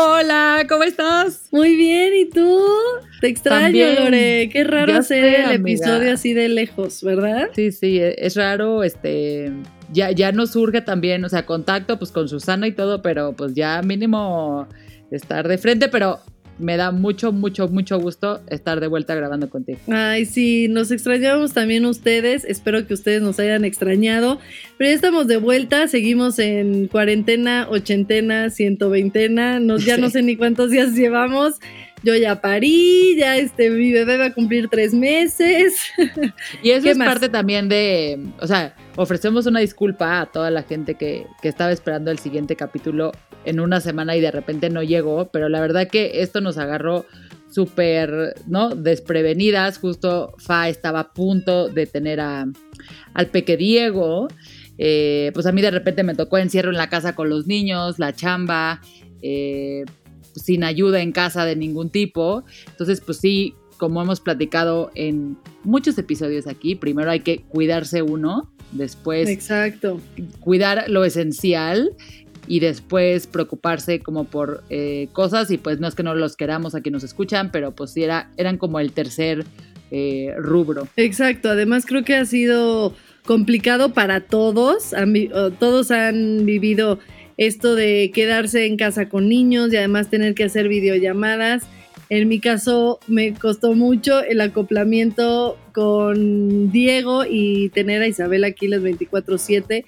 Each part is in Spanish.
Hola, ¿cómo estás? Muy bien, ¿y tú? Te extraño, Lore. Qué raro hacer el episodio así de lejos, ¿verdad? Sí, sí, e, es raro, este, ya, ya nos surge también, o sea, contacto pues con Susana y todo, pero pues ya mínimo estar de frente, pero me da mucho, mucho, mucho gusto estar de vuelta grabando contigo. Ay, sí, nos extrañamos también ustedes. Espero que ustedes nos hayan extrañado. Pero ya estamos de vuelta, seguimos en cuarentena, ochentena, ciento veintena. Nos, ya no sé ni cuántos días llevamos. Yo ya parí, ya este, mi bebé va a cumplir tres meses. Y eso es parte también de, o sea, ofrecemos una disculpa a toda la gente que, que estaba esperando el siguiente capítulo en una semana y de repente no llegó, pero la verdad que esto nos agarró súper, ¿no? Desprevenidas. Justo Fa estaba a punto de tener a, al peque Diego. Eh, pues a mí de repente me tocó encierro en la casa con los niños, la chamba, eh, sin ayuda en casa de ningún tipo. Entonces, pues sí, como hemos platicado en muchos episodios aquí, primero hay que cuidarse uno, después Exacto. cuidar lo esencial y después preocuparse como por eh, cosas y pues no es que no los queramos a quien nos escuchan, pero pues sí era, eran como el tercer eh, rubro. Exacto, además creo que ha sido complicado para todos, todos han vivido esto de quedarse en casa con niños y además tener que hacer videollamadas. En mi caso me costó mucho el acoplamiento con Diego y tener a Isabel aquí las 24/7.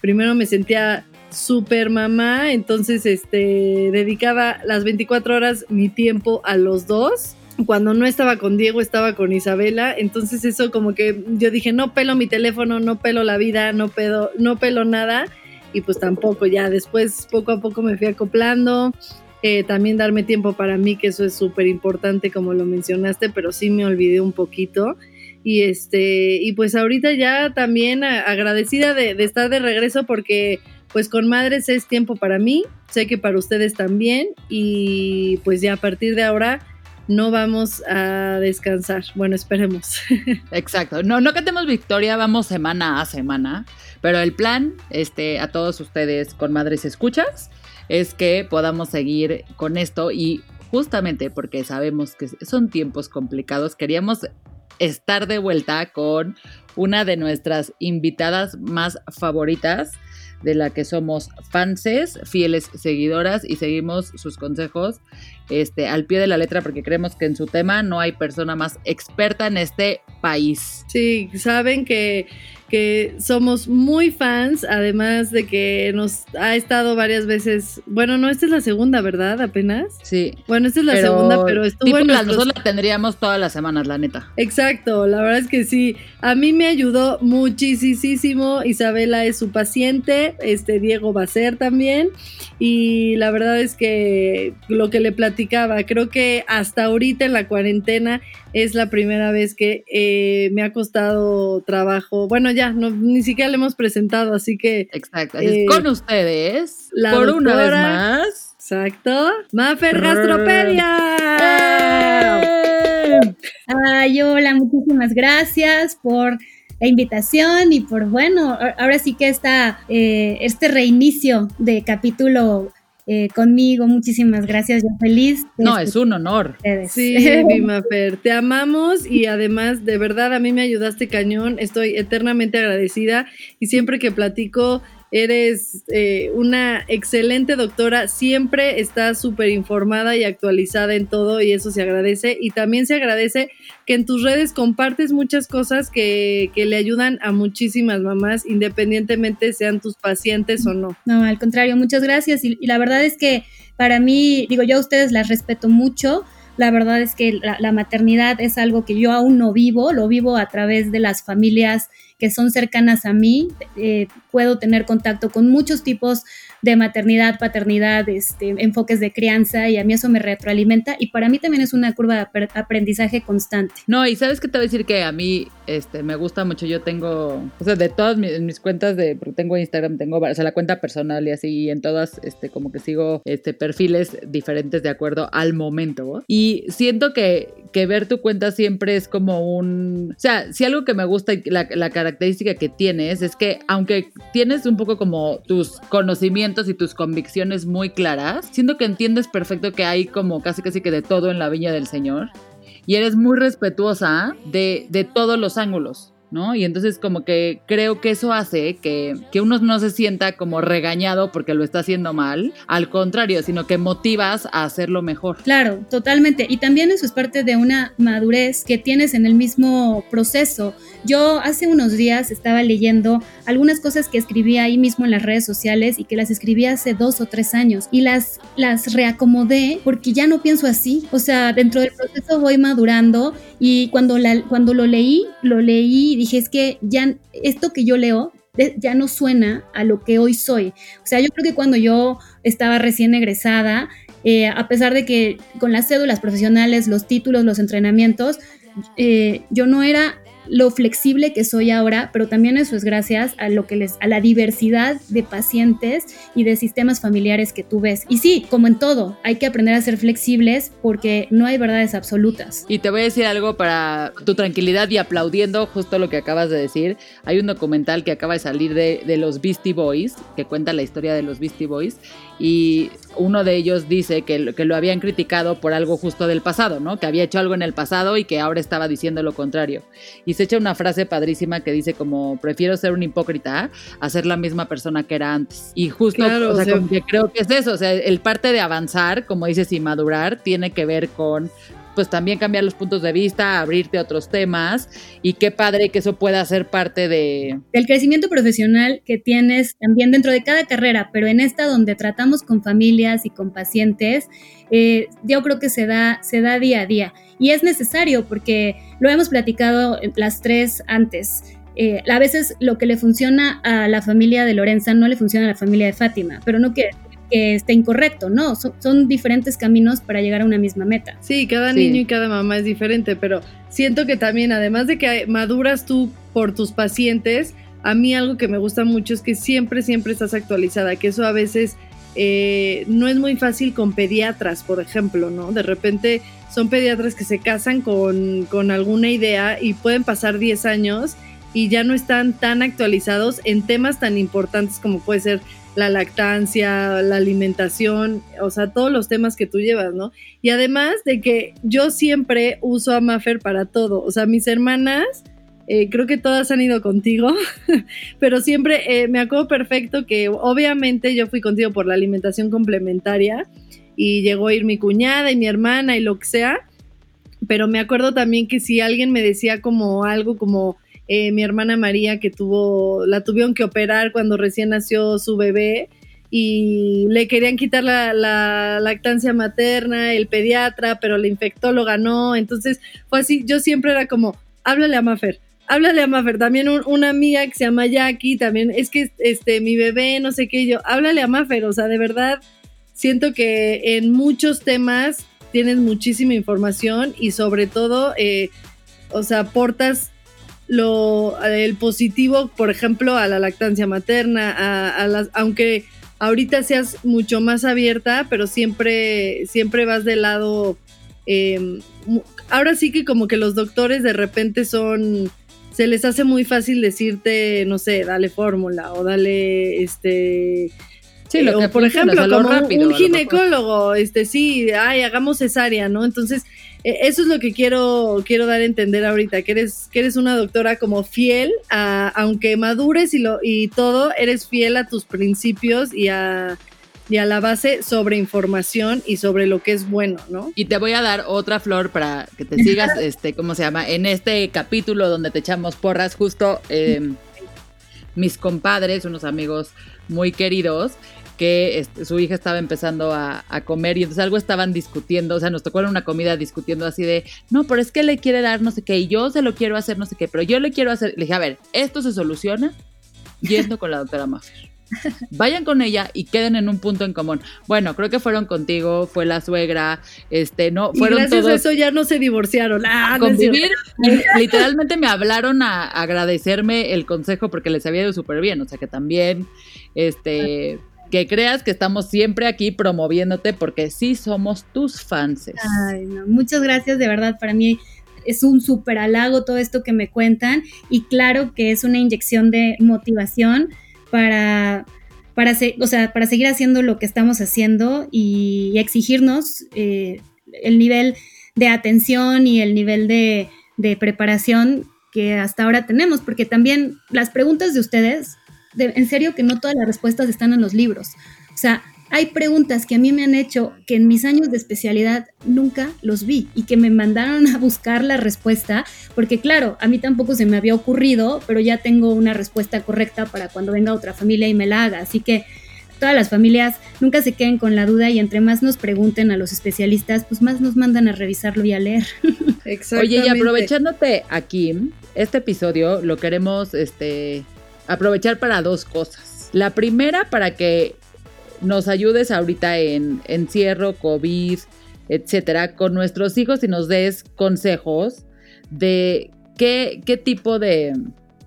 Primero me sentía super mamá, entonces este dedicaba las 24 horas mi tiempo a los dos. Cuando no estaba con Diego, estaba con Isabela, entonces eso como que yo dije, no pelo mi teléfono, no pelo la vida, no pelo, no pelo nada, y pues tampoco, ya después poco a poco me fui acoplando, eh, también darme tiempo para mí, que eso es súper importante como lo mencionaste, pero sí me olvidé un poquito. Y este, y pues ahorita ya también agradecida de, estar de regreso porque pues con madres es tiempo para mí, sé que para ustedes también y pues ya a partir de ahora no vamos a descansar. Bueno, esperemos. Exacto. No, no cantemos victoria, vamos semana a semana, pero el plan, este, a todos ustedes con madres escuchas, es que podamos seguir con esto y justamente porque sabemos que son tiempos complicados, queríamos estar de vuelta con una de nuestras invitadas más favoritas de la que somos fanses, fieles seguidoras y seguimos sus consejos este, al pie de la letra porque creemos que en su tema no hay persona más experta en este país. Sí, saben que que somos muy fans, además de que nos ha estado varias veces. Bueno, no, esta es la segunda, ¿verdad? Apenas. Sí. Bueno, esta es la segunda, pero estuvo tipo Nosotros la tendríamos todas las semanas, la neta. Exacto, la verdad es que sí. A mí me ayudó muchísimo. Isabela es su paciente, este Diego va a ser también. Y la verdad es que lo que le platicaba, creo que hasta ahorita en la cuarentena es la primera vez que eh, me ha costado trabajo. Bueno, ya, no, ni siquiera le hemos presentado, así que. Exacto. Eh, con ustedes, por una vez más. Exacto. Mafer Gastropedia. Ay, hola, muchísimas gracias por la invitación y por, bueno, ahora sí que está eh, este reinicio de capítulo eh, conmigo. Muchísimas gracias, yo feliz. No, es un honor. Sí, mi Mafer, te amamos y además, de verdad, a mí me ayudaste cañón. Estoy eternamente agradecida y siempre que platico Eres eh, una excelente doctora, siempre estás súper informada y actualizada en todo y eso se agradece. Y también se agradece que en tus redes compartes muchas cosas que, que le ayudan a muchísimas mamás, independientemente sean tus pacientes o no. No, al contrario, muchas gracias. Y, y la verdad es que para mí, digo, yo a ustedes las respeto mucho la verdad es que la, maternidad es algo que yo aún no vivo, lo vivo a través de las familias que son cercanas a mí. Eh, puedo tener contacto con muchos tipos de maternidad, paternidad, este, enfoques de crianza y a mí eso me retroalimenta y para mí también es una curva de aprendizaje constante. No, y sabes que te voy a decir que a mí este, me gusta mucho, yo tengo, o sea, de todas mis, cuentas de, porque tengo Instagram, tengo, o sea, la cuenta personal y así, y en todas, este, como que sigo, este, perfiles diferentes de acuerdo al momento, y siento que, que ver tu cuenta siempre es como un, o sea, si algo que me gusta la característica que tienes es que aunque tienes un poco como tus conocimientos y tus convicciones muy claras, siento que entiendes perfecto que hay como casi casi que de todo en la viña del Señor y eres muy respetuosa de, de todos los ángulos. ¿No? Y entonces como que creo que eso hace que, que, uno no se sienta como regañado porque lo está haciendo mal, al contrario, sino que motivas a hacerlo mejor. Claro, totalmente. Y también eso es parte de una madurez que tienes en el mismo proceso. Yo hace unos días estaba leyendo algunas cosas que escribí ahí mismo en las redes sociales y que las escribí hace dos o tres años y las, las reacomodé porque ya no pienso así. O sea, dentro del proceso voy madurando y cuando, la, cuando lo leí, lo leí y dije, es que ya esto que yo leo ya no suena a lo que hoy soy. O sea, yo creo que cuando yo estaba recién egresada, eh, a pesar de que con las cédulas profesionales, los títulos, los entrenamientos, eh, yo no era lo flexible que soy ahora, pero también eso es gracias a lo que les, a la diversidad de pacientes y de sistemas familiares que tú ves. Y sí, como en todo, hay que aprender a ser flexibles porque no hay verdades absolutas. Y te voy a decir algo para tu tranquilidad y aplaudiendo justo lo que acabas de decir. Hay un documental que acaba de salir de, de los Beastie Boys, que cuenta la historia de los Beastie Boys, y uno de ellos dice que, que, lo habían criticado por algo justo del pasado, ¿no? Que había hecho algo en el pasado y que ahora estaba diciendo lo contrario. Y se echa una frase padrísima que dice como, prefiero ser un hipócrita a ser la misma persona que era antes. Y justo, o sea, como que creo que es eso, o sea, el parte de avanzar, como dices, y madurar, tiene que ver con pues también cambiar los puntos de vista, abrirte a otros temas y qué padre que eso pueda ser parte de... Del crecimiento profesional que tienes también dentro de cada carrera, pero en esta donde tratamos con familias y con pacientes, eh, yo creo que se da, se da día a día y es necesario porque lo hemos platicado las tres antes. Eh, a veces lo que le funciona a la familia de Lorenza no le funciona a la familia de Fátima, pero no que que esté incorrecto, no, son, diferentes caminos para llegar a una misma meta. Sí, cada niño y cada mamá es diferente, pero siento que también, además de que maduras tú por tus pacientes, a mí algo que me gusta mucho es que siempre, siempre estás actualizada, que eso a veces eh, no es muy fácil con pediatras, por ejemplo, ¿no? De repente son pediatras que se casan con, con alguna idea y pueden pasar 10 años y ya no están tan actualizados en temas tan importantes como puede ser la lactancia, la alimentación, o sea, todos los temas que tú llevas, ¿no? Y además de que yo siempre uso a Maffer para todo, o sea, mis hermanas, eh, creo que todas han ido contigo, pero siempre eh, me acuerdo perfecto que obviamente yo fui contigo por la alimentación complementaria y llegó a ir mi cuñada y mi hermana y lo que sea, pero me acuerdo también que si alguien me decía como algo como eh, mi hermana María que tuvo, la tuvieron que operar cuando recién nació su bebé y le querían quitar la, lactancia materna, el pediatra, pero la infectóloga no, entonces fue así, yo siempre era como, háblale a Mafer, háblale a Mafer, también una amiga que se llama Jackie, también es que este, mi bebé, no sé qué, yo, háblale a Mafer, o sea, de verdad, siento que en muchos temas tienes muchísima información y sobre todo, eh, o sea, aportas lo, el positivo, por ejemplo, a la lactancia materna, a, las, aunque ahorita seas mucho más abierta, pero siempre, siempre vas del lado. Em, ahora sí que como que los doctores de repente son. Se les hace muy fácil decirte, no sé, dale fórmula o dale este. Sí, lo eh, por ejemplo, como un ginecólogo, este sí, ay, hagamos cesárea, ¿no? Entonces, eso es lo que quiero, quiero dar a entender ahorita, que eres, que eres una doctora como fiel, a, aunque madures y, lo, y todo, eres fiel a tus principios y a, y a la base sobre información y sobre lo que es bueno, ¿no? Y te voy a dar otra flor para que te sigas, este, ¿cómo se llama? En este capítulo donde te echamos porras, justo eh, mis compadres, unos amigos muy queridos, que este, su hija estaba empezando a, comer y entonces algo estaban discutiendo, o sea, nos tocó en una comida discutiendo así de, no, pero es que le quiere dar no sé qué y yo se lo quiero hacer no sé qué, pero yo le quiero hacer, le dije, a ver, esto se soluciona yendo con la doctora Maffer. Vayan con ella y queden en un punto en común. Bueno, creo que fueron contigo, fue la suegra, este, no, fueron y gracias a eso ya no se divorciaron. Ah, convivir, literalmente me hablaron a agradecerme el consejo porque les había ido súper bien, o sea que también, este, que creas que estamos siempre aquí promoviéndote porque sí somos tus fans. No, muchas gracias, de verdad, para mí es un súper halago todo esto que me cuentan y claro que es una inyección de motivación para, para, o sea, para seguir haciendo lo que estamos haciendo y, exigirnos eh, el nivel de atención y el nivel de, de preparación que hasta ahora tenemos, porque también las preguntas de ustedes en serio que no todas las respuestas están en los libros. O sea, hay preguntas que a mí me han hecho que en mis años de especialidad nunca los vi y que me mandaron a buscar la respuesta, porque claro, a mí tampoco se me había ocurrido, pero ya tengo una respuesta correcta para cuando venga otra familia y me la haga. Así que todas las familias nunca se queden con la duda y entre más nos pregunten a los especialistas, pues más nos mandan a revisarlo y a leer. Oye, y aprovechándote aquí, este episodio lo queremos este aprovechar para dos cosas. La primera, para que nos ayudes ahorita en encierro, COVID, etcétera, con nuestros hijos y nos des consejos de qué, qué tipo de,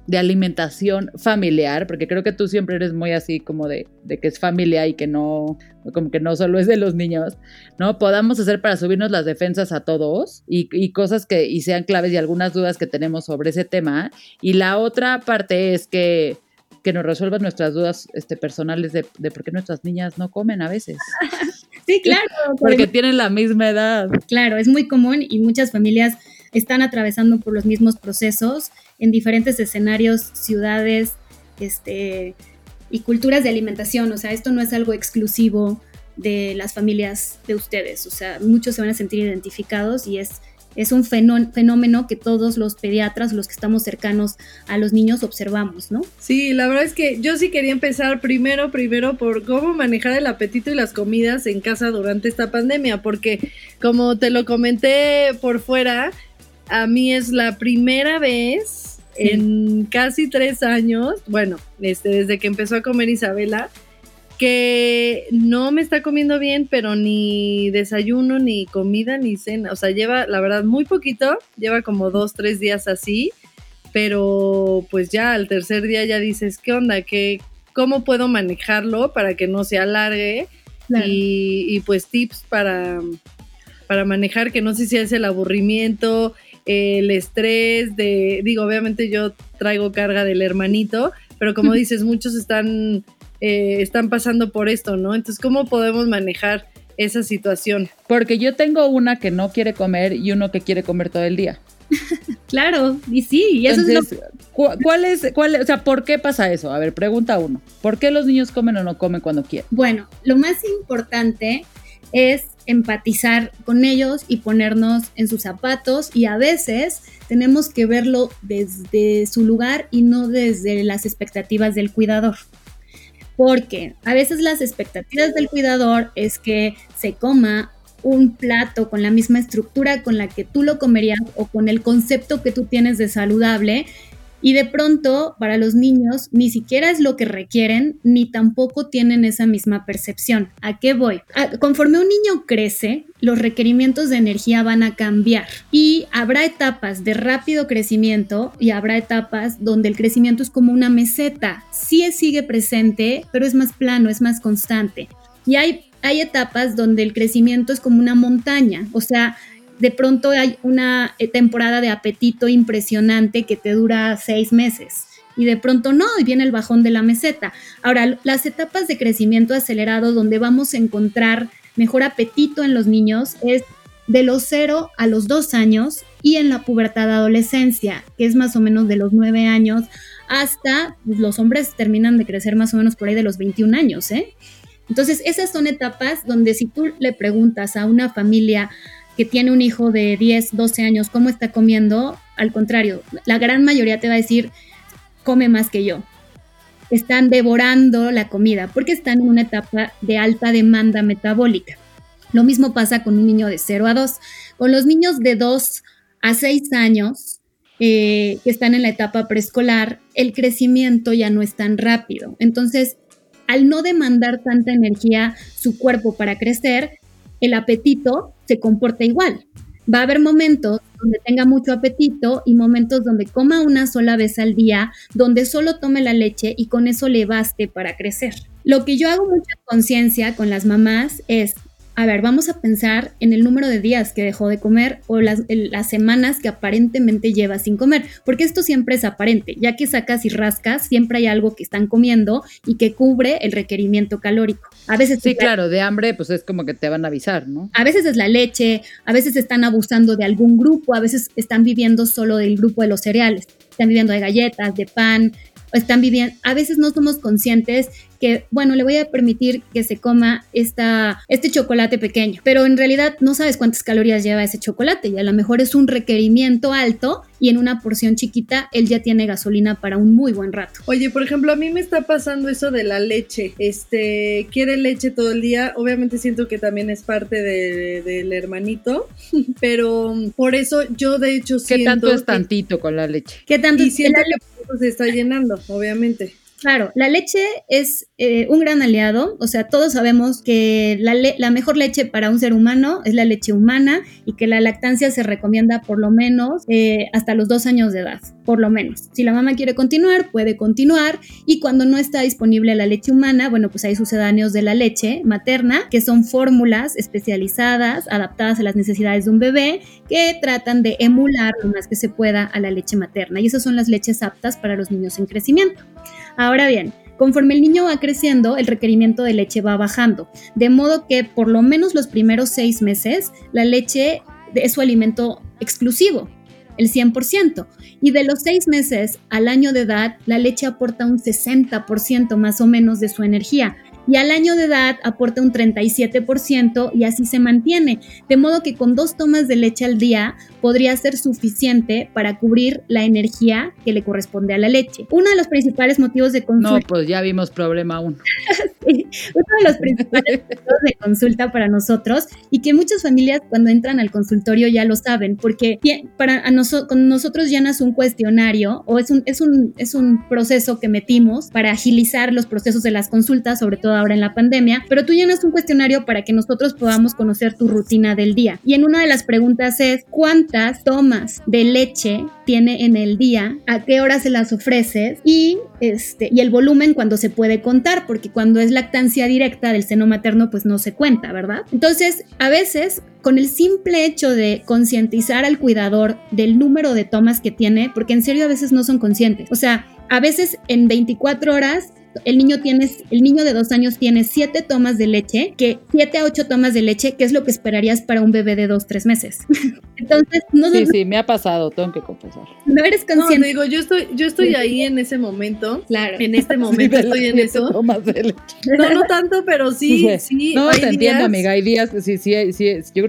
de alimentación familiar, porque creo que tú siempre eres muy así como de, de, que es familia y que no, como que no solo es de los niños, ¿no? Podamos hacer para subirnos las defensas a todos y, y, cosas que y sean claves y algunas dudas que tenemos sobre ese tema. Y la otra parte es que que nos resuelvan nuestras dudas este, personales de, de por qué nuestras niñas no comen a veces. sí, claro. Porque tienen la misma edad. Claro, es muy común y muchas familias están atravesando por los mismos procesos en diferentes escenarios, ciudades, este, y culturas de alimentación. O sea, esto no es algo exclusivo de las familias de ustedes. O sea, muchos se van a sentir identificados y es es un fenómeno que todos los pediatras, los que estamos cercanos a los niños, observamos, ¿no? Sí, la verdad es que yo sí quería empezar primero, primero por cómo manejar el apetito y las comidas en casa durante esta pandemia, porque como te lo comenté por fuera, a mí es la primera vez en casi tres años, bueno, este, desde que empezó a comer Isabela, que no me está comiendo bien, pero ni desayuno, ni comida, ni cena. O sea, lleva, la verdad, muy poquito, lleva como dos, tres días así, pero pues ya al tercer día ya dices, ¿qué onda? ¿Qué, ¿Cómo puedo manejarlo para que no se alargue? Y, pues tips para, para manejar que no sé si es el aburrimiento, el estrés de, digo, obviamente yo traigo carga del hermanito, pero como dices, muchos están eh, están pasando por esto, ¿no? Entonces, ¿cómo podemos manejar esa situación? Porque yo tengo una que no quiere comer y uno que quiere comer todo el día. claro, y sí, y eso es ¿cuál es, cuál, o sea, por qué pasa eso? A ver, pregunta uno. ¿Por qué los niños comen o no comen cuando quieren? Bueno, lo más importante es empatizar con ellos y ponernos en sus zapatos. Y a veces tenemos que verlo desde su lugar y no desde las expectativas del cuidador. Porque a veces las expectativas del cuidador es que se coma un plato con la misma estructura con la que tú lo comerías o con el concepto que tú tienes de saludable y de pronto, para los niños, ni siquiera es lo que requieren, ni tampoco tienen esa misma percepción. ¿A qué voy? conforme un niño crece, los requerimientos de energía van a cambiar y habrá etapas de rápido crecimiento y habrá etapas donde el crecimiento es como una meseta. Sí sigue presente, pero es más plano, es más constante. Y hay, hay etapas donde el crecimiento es como una montaña, o sea, de pronto hay una eh, temporada de apetito impresionante que te dura seis meses y de pronto no, y viene el bajón de la meseta. Ahora, las etapas de crecimiento acelerado donde vamos a encontrar mejor apetito en los niños es de los 0 a los 2 años y en la pubertad adolescencia, que es más o menos de los 9 años hasta pues, los hombres terminan de crecer más o menos por ahí de los 21 años, ¿eh? Entonces, esas son etapas donde si tú le preguntas a una familia que tiene un hijo de 10, 12 años cómo está comiendo, al contrario, la gran mayoría te va a decir, come más que yo. Están devorando la comida porque están en una etapa de alta demanda metabólica. Lo mismo pasa con un niño de 0 a 2. Con los niños de 2 a 6 años, eh, que están en la etapa preescolar, el crecimiento ya no es tan rápido. Entonces, al no demandar tanta energía su cuerpo para crecer, el apetito se comporta igual. Va a haber momentos donde tenga mucho apetito y momentos donde coma una sola vez al día, donde solo tome la leche y con eso le baste para crecer. Lo que yo hago mucha conciencia con las mamás es a ver, vamos a pensar en el número de días que dejó de comer o las, semanas que aparentemente lleva sin comer, porque esto siempre es aparente, ya que sacas y rascas, siempre hay algo que están comiendo y que cubre el requerimiento calórico. A veces sí, claro, de hambre, pues es como que te van a avisar, ¿no? A veces es la leche, a veces están abusando de algún grupo, a veces están viviendo solo del grupo de los cereales, están viviendo de galletas, de pan, están viviendo, a veces no somos conscientes que, bueno, le voy a permitir que se coma esta, este chocolate pequeño, pero en realidad no sabes cuántas calorías lleva ese chocolate y a lo mejor es un requerimiento alto y en una porción chiquita él ya tiene gasolina para un muy buen rato. Oye, por ejemplo, a mí me está pasando eso de la leche. Este, quiere leche todo el día. Obviamente siento que también es parte del hermanito, pero por eso yo de hecho siento... ¿Qué tanto es tantito con la leche? ¿Qué tanto? Y siento que se está llenando, obviamente. Claro, la leche es eh, un gran aliado, o sea, todos sabemos que la, mejor leche para un ser humano es la leche humana y que la lactancia se recomienda por lo menos eh, hasta los dos años de edad, por lo menos. Si la mamá quiere continuar, puede continuar y cuando no está disponible la leche humana, bueno, pues hay sucedáneos de la leche materna, que son fórmulas especializadas, adaptadas a las necesidades de un bebé, que tratan de emular lo más que se pueda a la leche materna y esas son las leches aptas para los niños en crecimiento. Ahora bien, conforme el niño va creciendo, el requerimiento de leche va bajando, de modo que por lo menos los primeros seis meses la leche es su alimento exclusivo, el 100%. Y de los seis meses al año de edad, la leche aporta un 60% más o menos de su energía y al año de edad aporta un 37% y así se mantiene. De modo que con dos tomas de leche al día podría ser suficiente para cubrir la energía que le corresponde a la leche. Uno de los principales motivos de consulta. No, pues ya vimos problema uno. uno de los principales motivos de consulta para nosotros y que muchas familias cuando entran al consultorio ya lo saben, porque para con nosotros llenas un cuestionario o es un, es, un, es un proceso que metimos para agilizar los procesos de las consultas, sobre todo ahora en la pandemia, pero tú llenas un cuestionario para que nosotros podamos conocer tu rutina del día. Y en una de las preguntas es, ¿cuántas tomas de leche tiene en el día? ¿A qué hora se las ofreces? Y, este, y el volumen cuando se puede contar, porque cuando es lactancia directa del seno materno, pues no se cuenta, ¿verdad? Entonces, a veces con el simple hecho de concientizar al cuidador del número de tomas que tiene, porque en serio a veces no son conscientes. O sea, a veces en 24 horas el niño tiene, el niño de dos años tiene siete tomas de leche, que siete a ocho tomas de leche, que es lo que esperarías para un bebé de dos, tres meses. Entonces, no Sí, sí, me ha pasado, tengo que confesar. No eres consciente. No, digo, yo estoy, yo estoy ahí en ese momento. Claro. En este momento estoy en eso. Tomas de leche. No, no tanto, pero sí, sí. No, te entiendo, amiga. Hay días, sí, sí, sí, yo creo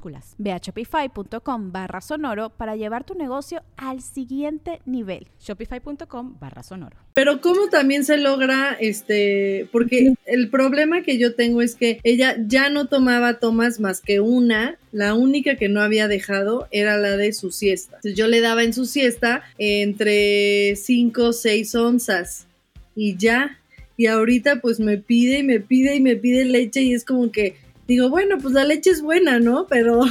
minúsculas. Ve a shopify.com barra sonoro para llevar tu negocio al siguiente nivel. Shopify.com barra sonoro. Pero cómo también se logra, este, porque el problema que yo tengo es que ella ya no tomaba tomas más que una, la única que no había dejado era la de su siesta. yo le daba en su siesta entre 5 o 6 onzas y ya. Y ahorita pues me pide y me pide y me pide leche y es como que digo, bueno, pues la leche es buena, ¿no? Pero,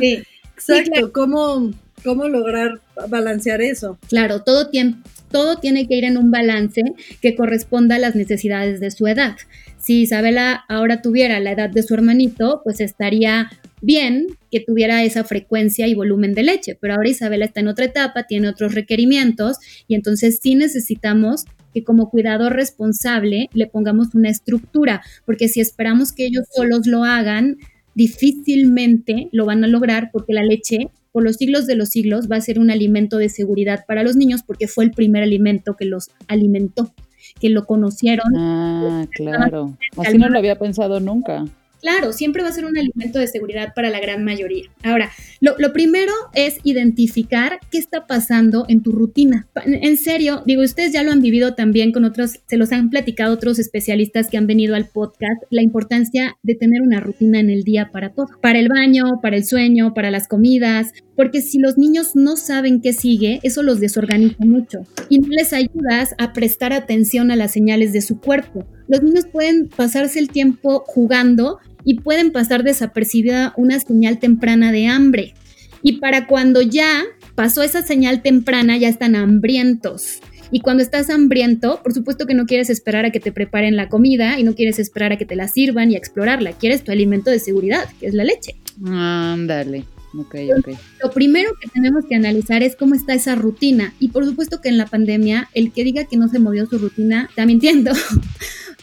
sí. exacto, ¿cómo, ¿cómo lograr balancear eso? Claro, todo tiene, todo tiene que ir en un balance que corresponda a las necesidades de su edad. Si Isabela ahora tuviera la edad de su hermanito, pues estaría bien que tuviera esa frecuencia y volumen de leche, pero ahora Isabela está en otra etapa, tiene otros requerimientos y entonces sí necesitamos que como cuidador responsable le pongamos una estructura, porque si esperamos que ellos solos lo hagan, difícilmente lo van a lograr porque la leche por los siglos de los siglos va a ser un alimento de seguridad para los niños porque fue el primer alimento que los alimentó, que lo conocieron. Ah, claro. Así no lo había pensado nunca. Claro, siempre va a ser un alimento de seguridad para la gran mayoría. Ahora, lo, primero es identificar qué está pasando en tu rutina. En, serio, digo, ustedes ya lo han vivido también con otros, se los han platicado otros especialistas que han venido al podcast, la importancia de tener una rutina en el día para todo, para el baño, para el sueño, para las comidas, porque si los niños no saben qué sigue, eso los desorganiza mucho y no les ayudas a prestar atención a las señales de su cuerpo. Los niños pueden pasarse el tiempo jugando y pueden pasar desapercibida una señal temprana de hambre. Y para cuando ya pasó esa señal temprana, ya están hambrientos. Y cuando estás hambriento, por supuesto que no quieres esperar a que te preparen la comida y no quieres esperar a que te la sirvan y a explorarla. Quieres tu alimento de seguridad, que es la leche. Ándale. Okay, okay. Lo primero que tenemos que analizar es cómo está esa rutina. Y por supuesto que en la pandemia, el que diga que no se movió su rutina está mintiendo.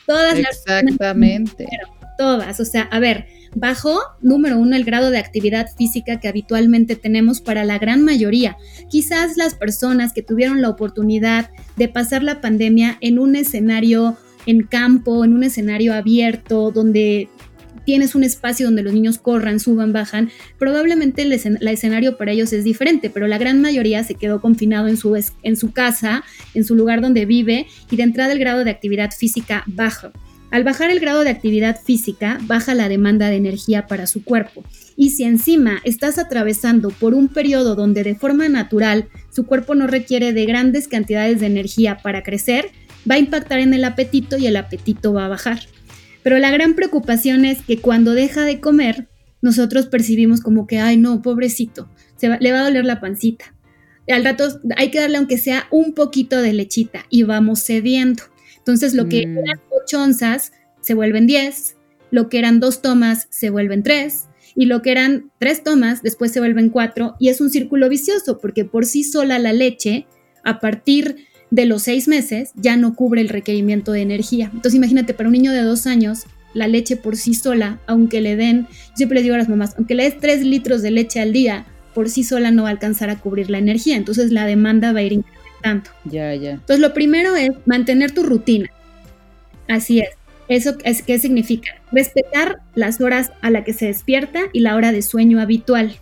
Todas Exactamente todas. O sea, a ver, bajó, número uno, el grado de actividad física que habitualmente tenemos para la gran mayoría. Quizás las personas que tuvieron la oportunidad de pasar la pandemia en un escenario en campo, en un escenario abierto, donde tienes un espacio donde los niños corran, suban, bajan, probablemente el, escenario para ellos es diferente, pero la gran mayoría se quedó confinado en su, en su casa, en su lugar donde vive y de entrada el grado de actividad física baja. Al bajar el grado de actividad física, baja la demanda de energía para su cuerpo. Y si encima estás atravesando por un periodo donde de forma natural su cuerpo no requiere de grandes cantidades de energía para crecer, va a impactar en el apetito y el apetito va a bajar. Pero la gran preocupación es que cuando deja de comer, nosotros percibimos como que, ay no, pobrecito, se le va a doler la pancita. Al rato hay que darle aunque sea un poquito de lechita y vamos cediendo. Entonces, lo que mm. eran 8 onzas se vuelven 10, lo que eran dos tomas se vuelven 3, y lo que eran tres tomas después se vuelven 4, y es un círculo vicioso, porque por sí sola la leche, a partir de los 6 meses, ya no cubre el requerimiento de energía. Entonces, imagínate, para un niño de 2 años, la leche por sí sola, aunque le den, yo siempre les digo a las mamás, aunque le des 3 litros de leche al día, por sí sola no va a alcanzar a cubrir la energía. Entonces, la demanda va a ir ya, ya. Entonces, lo primero es mantener tu rutina. Así es. ¿Eso es, qué significa? Respetar las horas a la que se despierta y la hora de sueño habitual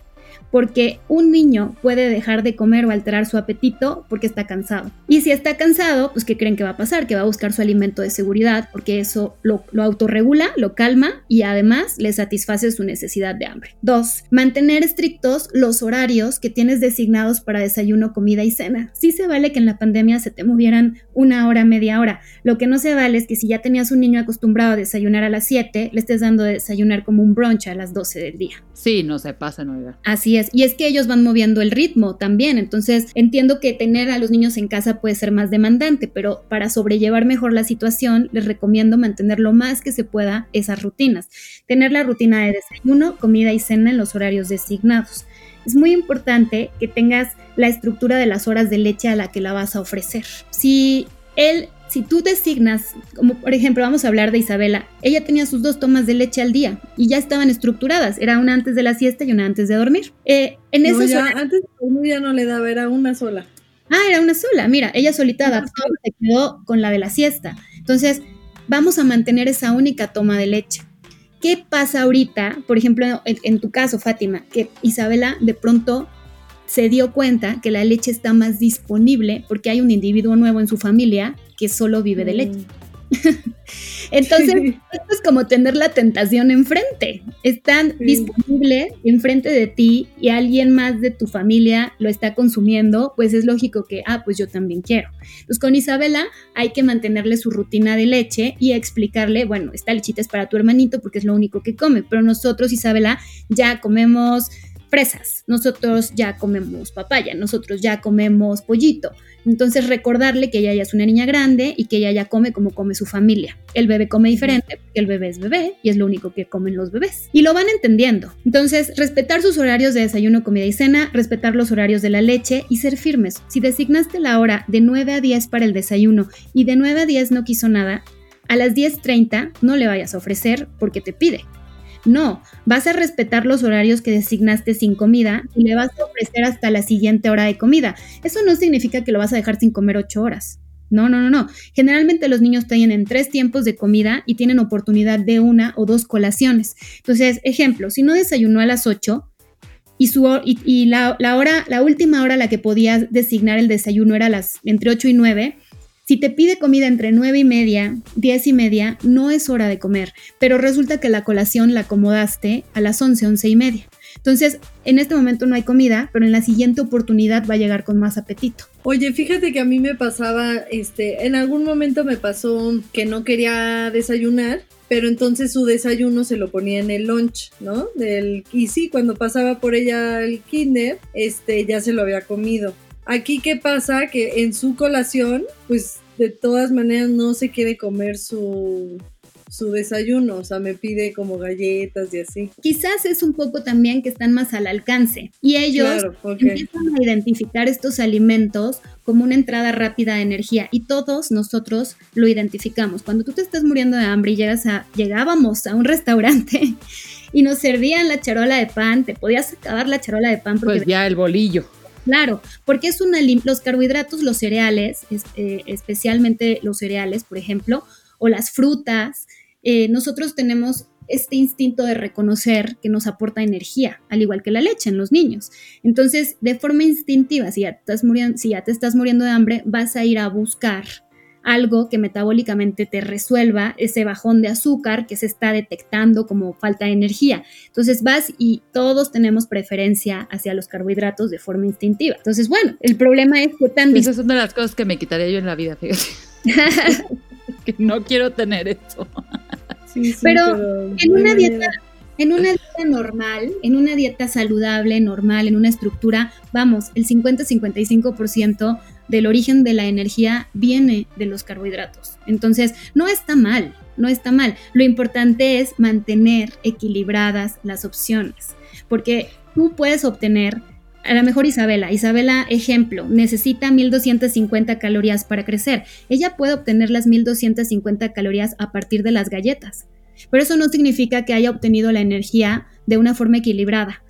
porque un niño puede dejar de comer o alterar su apetito porque está cansado. Y si está cansado, pues ¿qué creen que va a pasar? Que va a buscar su alimento de seguridad porque eso lo, lo autorregula, lo calma y además le satisface su necesidad de hambre. Dos, mantener estrictos los horarios que tienes designados para desayuno, comida y cena. Sí se vale que en la pandemia se te movieran una hora, media hora. Lo que no se vale es que si ya tenías un niño acostumbrado a desayunar a las 7, le estés dando de desayunar como un brunch a las 12 del día. Sí, no se pasa, no. Así es y es que ellos van moviendo el ritmo también. Entonces entiendo que tener a los niños en casa puede ser más demandante, pero para sobrellevar mejor la situación les recomiendo mantener lo más que se pueda esas rutinas. Tener la rutina de desayuno, comida y cena en los horarios designados. Es muy importante que tengas la estructura de las horas de leche a la que la vas a ofrecer. Si él si tú designas, como por ejemplo vamos a hablar de Isabela, ella tenía sus dos tomas de leche al día y ya estaban estructuradas, era una antes de la siesta y una antes de dormir. Eh, en no, antes de dormir ya no le daba, era una sola. Ah, era una sola, mira, ella solita adaptó, se quedó con la de la siesta. Entonces, vamos a mantener esa única toma de leche ¿qué pasa ahorita? Por ejemplo, en, tu caso, Fátima, que Isabela de pronto se dio cuenta que la leche está más disponible porque hay un individuo nuevo en su familia que solo vive de leche. Entonces, esto es como tener la tentación enfrente. Están disponible enfrente de ti y alguien más de tu familia lo está consumiendo, pues es lógico que, ah, pues yo también quiero. Pues con Isabela hay que mantenerle su rutina de leche y explicarle, bueno, esta lechita es para tu hermanito porque es lo único que come, pero nosotros, Isabela, ya comemos nosotros ya comemos papaya, nosotros ya comemos pollito. Entonces recordarle que ella ya es una niña grande y que ella ya come como come su familia. El bebé come diferente porque el bebé es bebé y es lo único que comen los bebés. Y lo van entendiendo. Entonces respetar sus horarios de desayuno, comida y cena, respetar los horarios de la leche y ser firmes. Si designaste la hora de 9 a 10 para el desayuno y de 9 a 10 no quiso nada, a las 10.30 no le vayas a ofrecer porque te pide. No, vas a respetar los horarios que designaste sin comida y le vas a ofrecer hasta la siguiente hora de comida. Eso no significa que lo vas a dejar sin comer ocho horas. No, no, no, no. Generalmente los niños tienen tres tiempos de comida y tienen oportunidad de una o dos colaciones. Entonces, ejemplo, si no desayunó a las ocho y, su, la, hora, la última hora a la que podías designar el desayuno era las entre 8 y 9, si te pide comida entre nueve y media, diez y media, no es hora de comer, pero resulta que la colación la acomodaste a las once, once y media. Entonces, en este momento no hay comida, pero en la siguiente oportunidad va a llegar con más apetito. Oye, fíjate que a mí me pasaba, este, en algún momento me pasó que no quería desayunar, pero entonces su desayuno se lo ponía en el lunch, ¿no? Y sí, cuando pasaba por ella el kinder, este, ya se lo había comido. Aquí, ¿qué pasa? Que en su colación, pues de todas maneras no se quiere comer su, su desayuno, o sea, me pide como galletas y así. Quizás es un poco también que están más al alcance y ellos empiezan a identificar estos alimentos como una entrada rápida de energía y todos nosotros lo identificamos. Cuando tú te estás muriendo de hambre y llegas a, llegábamos a un restaurante y nos servían la charola de pan, te podías acabar la charola de pan porque... Pues ya el bolillo. Claro, porque es una los carbohidratos, los cereales, eh, especialmente los cereales, por ejemplo, o las frutas, eh, nosotros tenemos este instinto de reconocer que nos aporta energía, al igual que la leche en los niños. Entonces, de forma instintiva, si ya, estás muriendo, si ya te estás muriendo de hambre, vas a ir a buscar algo que metabólicamente te resuelva ese bajón de azúcar que se está detectando como falta de energía. Entonces vas y todos tenemos preferencia hacia los carbohidratos de forma instintiva. Entonces, bueno, el problema es que tan... Esa es una de las cosas que me quitaría yo en la vida, fíjate. que no quiero tener eso. pero, en una dieta en una dieta normal, en una dieta saludable, normal, en una estructura, vamos, el 50-55% del origen de la energía viene de los carbohidratos. Entonces, no está mal, no está mal. Lo importante es mantener equilibradas las opciones, porque tú puedes obtener, a lo mejor Isabela, Isabela, ejemplo, necesita 1250 calorías para crecer. Ella puede obtener las 1250 calorías a partir de las galletas, pero eso no significa que haya obtenido la energía de una forma equilibrada.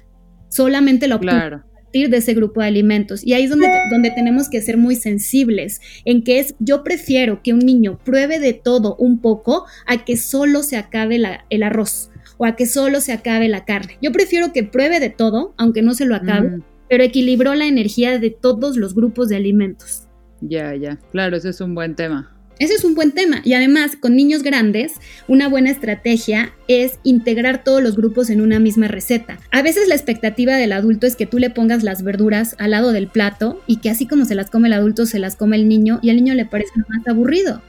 Solamente la obtuvo de ese grupo de alimentos. Y ahí es donde, donde tenemos que ser muy sensibles, en que es, yo prefiero que un niño pruebe de todo un poco a que solo se acabe el arroz o a que solo se acabe la carne. Yo prefiero que pruebe de todo, aunque no se lo acabe, pero equilibró la energía de todos los grupos de alimentos. Ya, ya, claro, ese es un buen tema. Ese es un buen tema. Y además, con niños grandes, una buena estrategia es integrar todos los grupos en una misma receta. A veces la expectativa del adulto es que tú le pongas las verduras al lado del plato y que así como se las come el adulto, se las come el niño y al niño le parece más aburrido.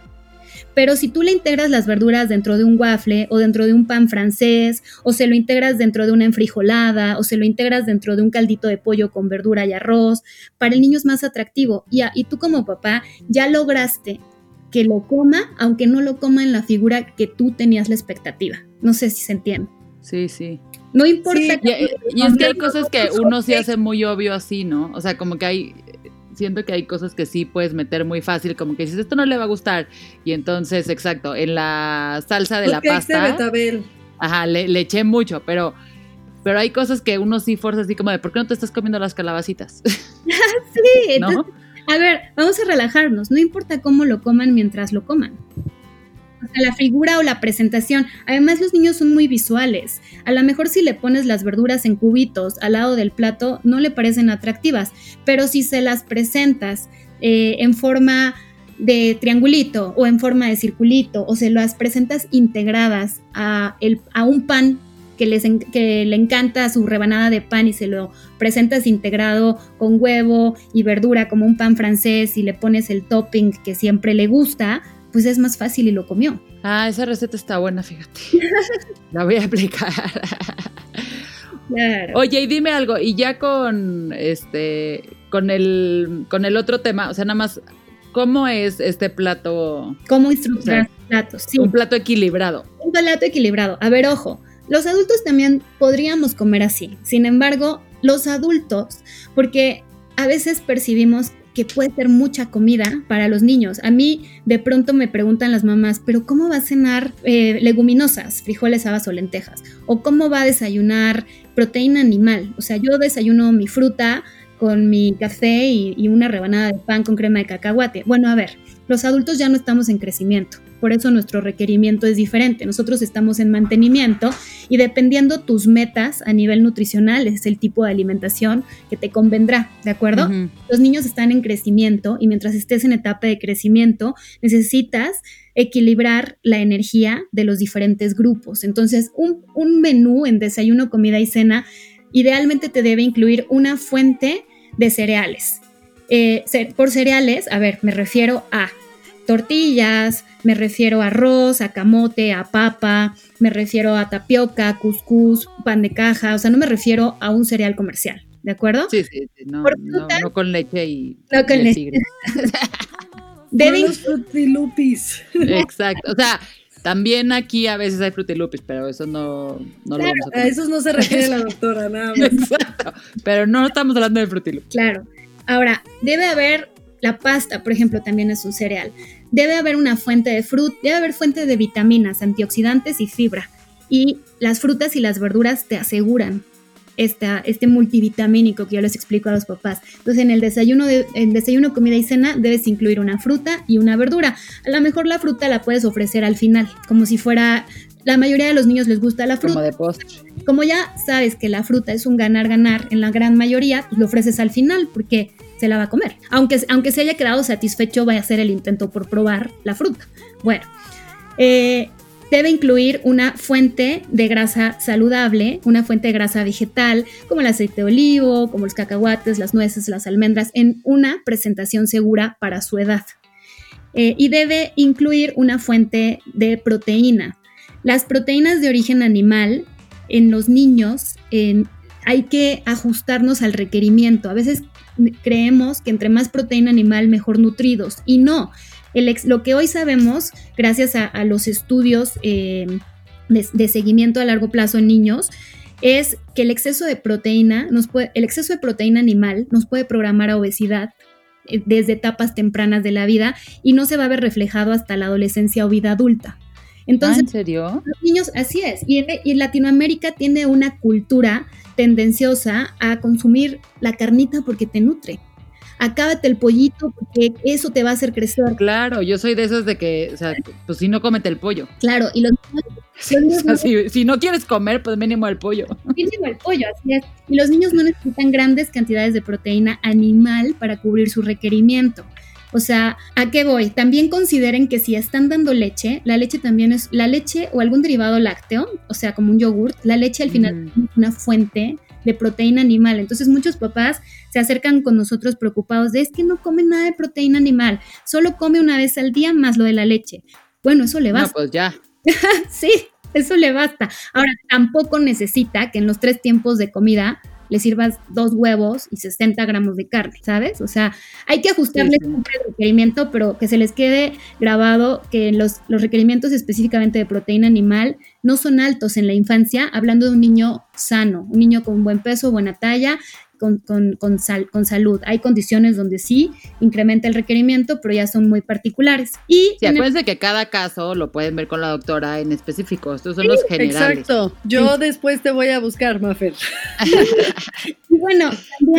Pero si tú le integras las verduras dentro de un waffle o dentro de un pan francés, o se lo integras dentro de una enfrijolada, o se lo integras dentro de un caldito de pollo con verdura y arroz, para el niño es más atractivo. Y, y tú como papá ya lograste que lo coma, aunque no lo coma en la figura que tú tenías la expectativa. No sé si se entiende. Sí, sí. No importa. y, es que hay cosas que uno sí hace muy obvio así, ¿no? O sea, como que hay, siento que hay cosas que sí puedes meter muy fácil, como que dices, esto no le va a gustar. Y entonces, exacto, en la salsa de la pasta. Ajá, le, le, eché mucho, pero, pero hay cosas que uno sí fuerza así como de, ¿por qué no te estás comiendo las calabacitas? sí, ¿no? A ver, vamos a relajarnos, no importa cómo lo coman mientras lo coman. la figura o la presentación. Además, los niños son muy visuales. A lo mejor si le pones las verduras en cubitos al lado del plato, no le parecen atractivas, pero si se las presentas eh, en forma de triangulito o en forma de circulito o se las presentas integradas a un pan que, les, que le encanta su rebanada de pan y se lo presentas integrado con huevo y verdura como un pan francés y le pones el topping que siempre le gusta, pues es más fácil y lo comió. Ah, esa receta está buena, fíjate. La voy a aplicar. Oye, y dime algo, y ya con este con el con el otro tema, o sea, nada más ¿cómo es este plato? ¿Cómo estructurar platos? Sí. Un plato equilibrado. Un plato equilibrado. A ver, ojo, los adultos también podríamos comer así. Sin embargo, los adultos, porque a veces percibimos que puede ser mucha comida para los niños. A mí de pronto me preguntan las mamás, pero ¿cómo va a cenar eh, leguminosas, frijoles, habas o lentejas? ¿O cómo va a desayunar proteína animal? O sea, yo desayuno mi fruta con mi café y una rebanada de pan con crema de cacahuate. Bueno, a ver, los adultos ya no estamos en crecimiento por eso nuestro requerimiento es diferente. Nosotros estamos en mantenimiento y dependiendo tus metas a nivel nutricional, es el tipo de alimentación que te convendrá, ¿de acuerdo? Los niños están en crecimiento y mientras estés en etapa de crecimiento, necesitas equilibrar la energía de los diferentes grupos. Entonces, un, menú en desayuno, comida y cena idealmente te debe incluir una fuente de cereales. Eh, por cereales, a ver, me refiero a tortillas, me refiero a arroz, a camote, a papa, me refiero a tapioca, cuscús, pan de caja, o sea, no me refiero a un cereal comercial, ¿de acuerdo? Sí, sí, no, no, con leche y no con leche. Deben los frutilupis. Exacto, o sea, también aquí a veces hay frutilupis, pero eso no, no lo vamos a, a esos no se refiere la doctora, nada más. Exacto, pero no estamos hablando de frutilupis. Claro. Ahora, debe haber la pasta, por ejemplo, también es un cereal. Debe haber una fuente de fruta, debe haber fuente de vitaminas, antioxidantes y fibra. Y las frutas y las verduras te aseguran esta, este multivitamínico que yo les explico a los papás. Entonces, en el desayuno, de, en desayuno, comida y cena, debes incluir una fruta y una verdura. A lo mejor la fruta la puedes ofrecer al final, como si fuera la mayoría de los niños les gusta la fruta. Como de postre. Como ya sabes que la fruta es un ganar-ganar en la gran mayoría, pues lo ofreces al final porque se la va a comer. Aunque, aunque se haya quedado satisfecho, va a hacer el intento por probar la fruta. Bueno, eh, debe incluir una fuente de grasa saludable, una fuente de grasa vegetal, como el aceite de olivo, como los cacahuates, las nueces, las almendras, en una presentación segura para su edad. Eh, y debe incluir una fuente de proteína, las proteínas de origen animal en los niños hay que ajustarnos al requerimiento. A veces creemos que entre más proteína animal, mejor nutridos. Y no, lo que hoy sabemos, gracias a, los estudios eh, de, seguimiento a largo plazo en niños, es que el exceso de proteína, nos puede, el exceso de proteína animal nos puede programar a obesidad eh, desde etapas tempranas de la vida y no se va a ver reflejado hasta la adolescencia o vida adulta. Entonces, ¿Ah, ¿En serio? Los niños, así es. Y en, Latinoamérica tiene una cultura tendenciosa a consumir la carnita porque te nutre acábate el pollito porque eso te va a hacer crecer. Claro, yo soy de esos de que, o sea, pues si no comete el pollo. Claro, y los, niños, si, no quieres comer, pues mínimo el pollo. Mínimo el pollo, así es. Y los niños no necesitan grandes cantidades de proteína animal para cubrir su requerimiento. O sea, ¿a qué voy? También consideren que si están dando leche, la leche también es la leche o algún derivado lácteo, o sea, como un yogurt, la leche al final es una fuente de proteína animal. Entonces muchos papás se acercan con nosotros preocupados de es que no come nada de proteína animal, solo come una vez al día más lo de la leche. Bueno, eso le basta. No, pues ya. sí, eso le basta. Ahora, tampoco necesita que en los tres tiempos de comida le sirvas dos huevos y 60 gramos de carne, ¿sabes? O sea, hay que ajustarle el requerimiento, pero que se les quede grabado que los, los requerimientos específicamente de proteína animal no son altos en la infancia, hablando de un niño sano, un niño con buen peso, buena talla, con, con, con, con, salud. Hay condiciones donde sí incrementa el requerimiento, pero ya son muy particulares. Y sí, acuérdense que cada caso lo pueden ver con la doctora en específico. Estos son los generales. Exacto. Yo después te voy a buscar, Mafer. y bueno,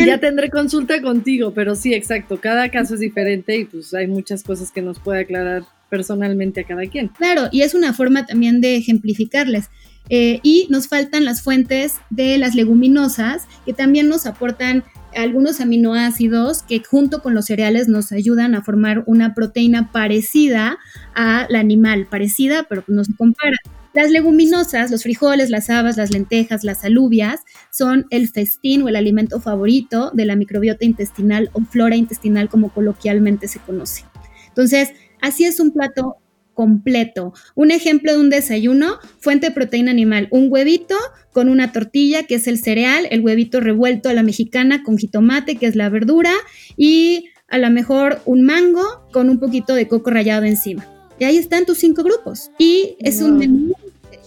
ya tendré consulta contigo, pero sí, exacto. Cada caso es diferente y pues hay muchas cosas que nos puede aclarar personalmente a cada quien. Claro, y es una forma también de ejemplificarles. Eh, y nos faltan las fuentes de las leguminosas, que también nos aportan algunos aminoácidos que junto con los cereales nos ayudan a formar una proteína parecida al animal, parecida, pero no se compara. Las leguminosas, los frijoles, las habas, las lentejas, las alubias, son el festín o el alimento favorito de la microbiota intestinal o flora intestinal como coloquialmente se conoce. Entonces, así es un plato completo. Un ejemplo de un desayuno, fuente de proteína animal, un huevito con una tortilla, que es el cereal, el huevito revuelto a la mexicana con jitomate, que es la verdura, y a lo mejor un mango con un poquito de coco rallado encima. Y ahí están tus cinco grupos. Y es un menú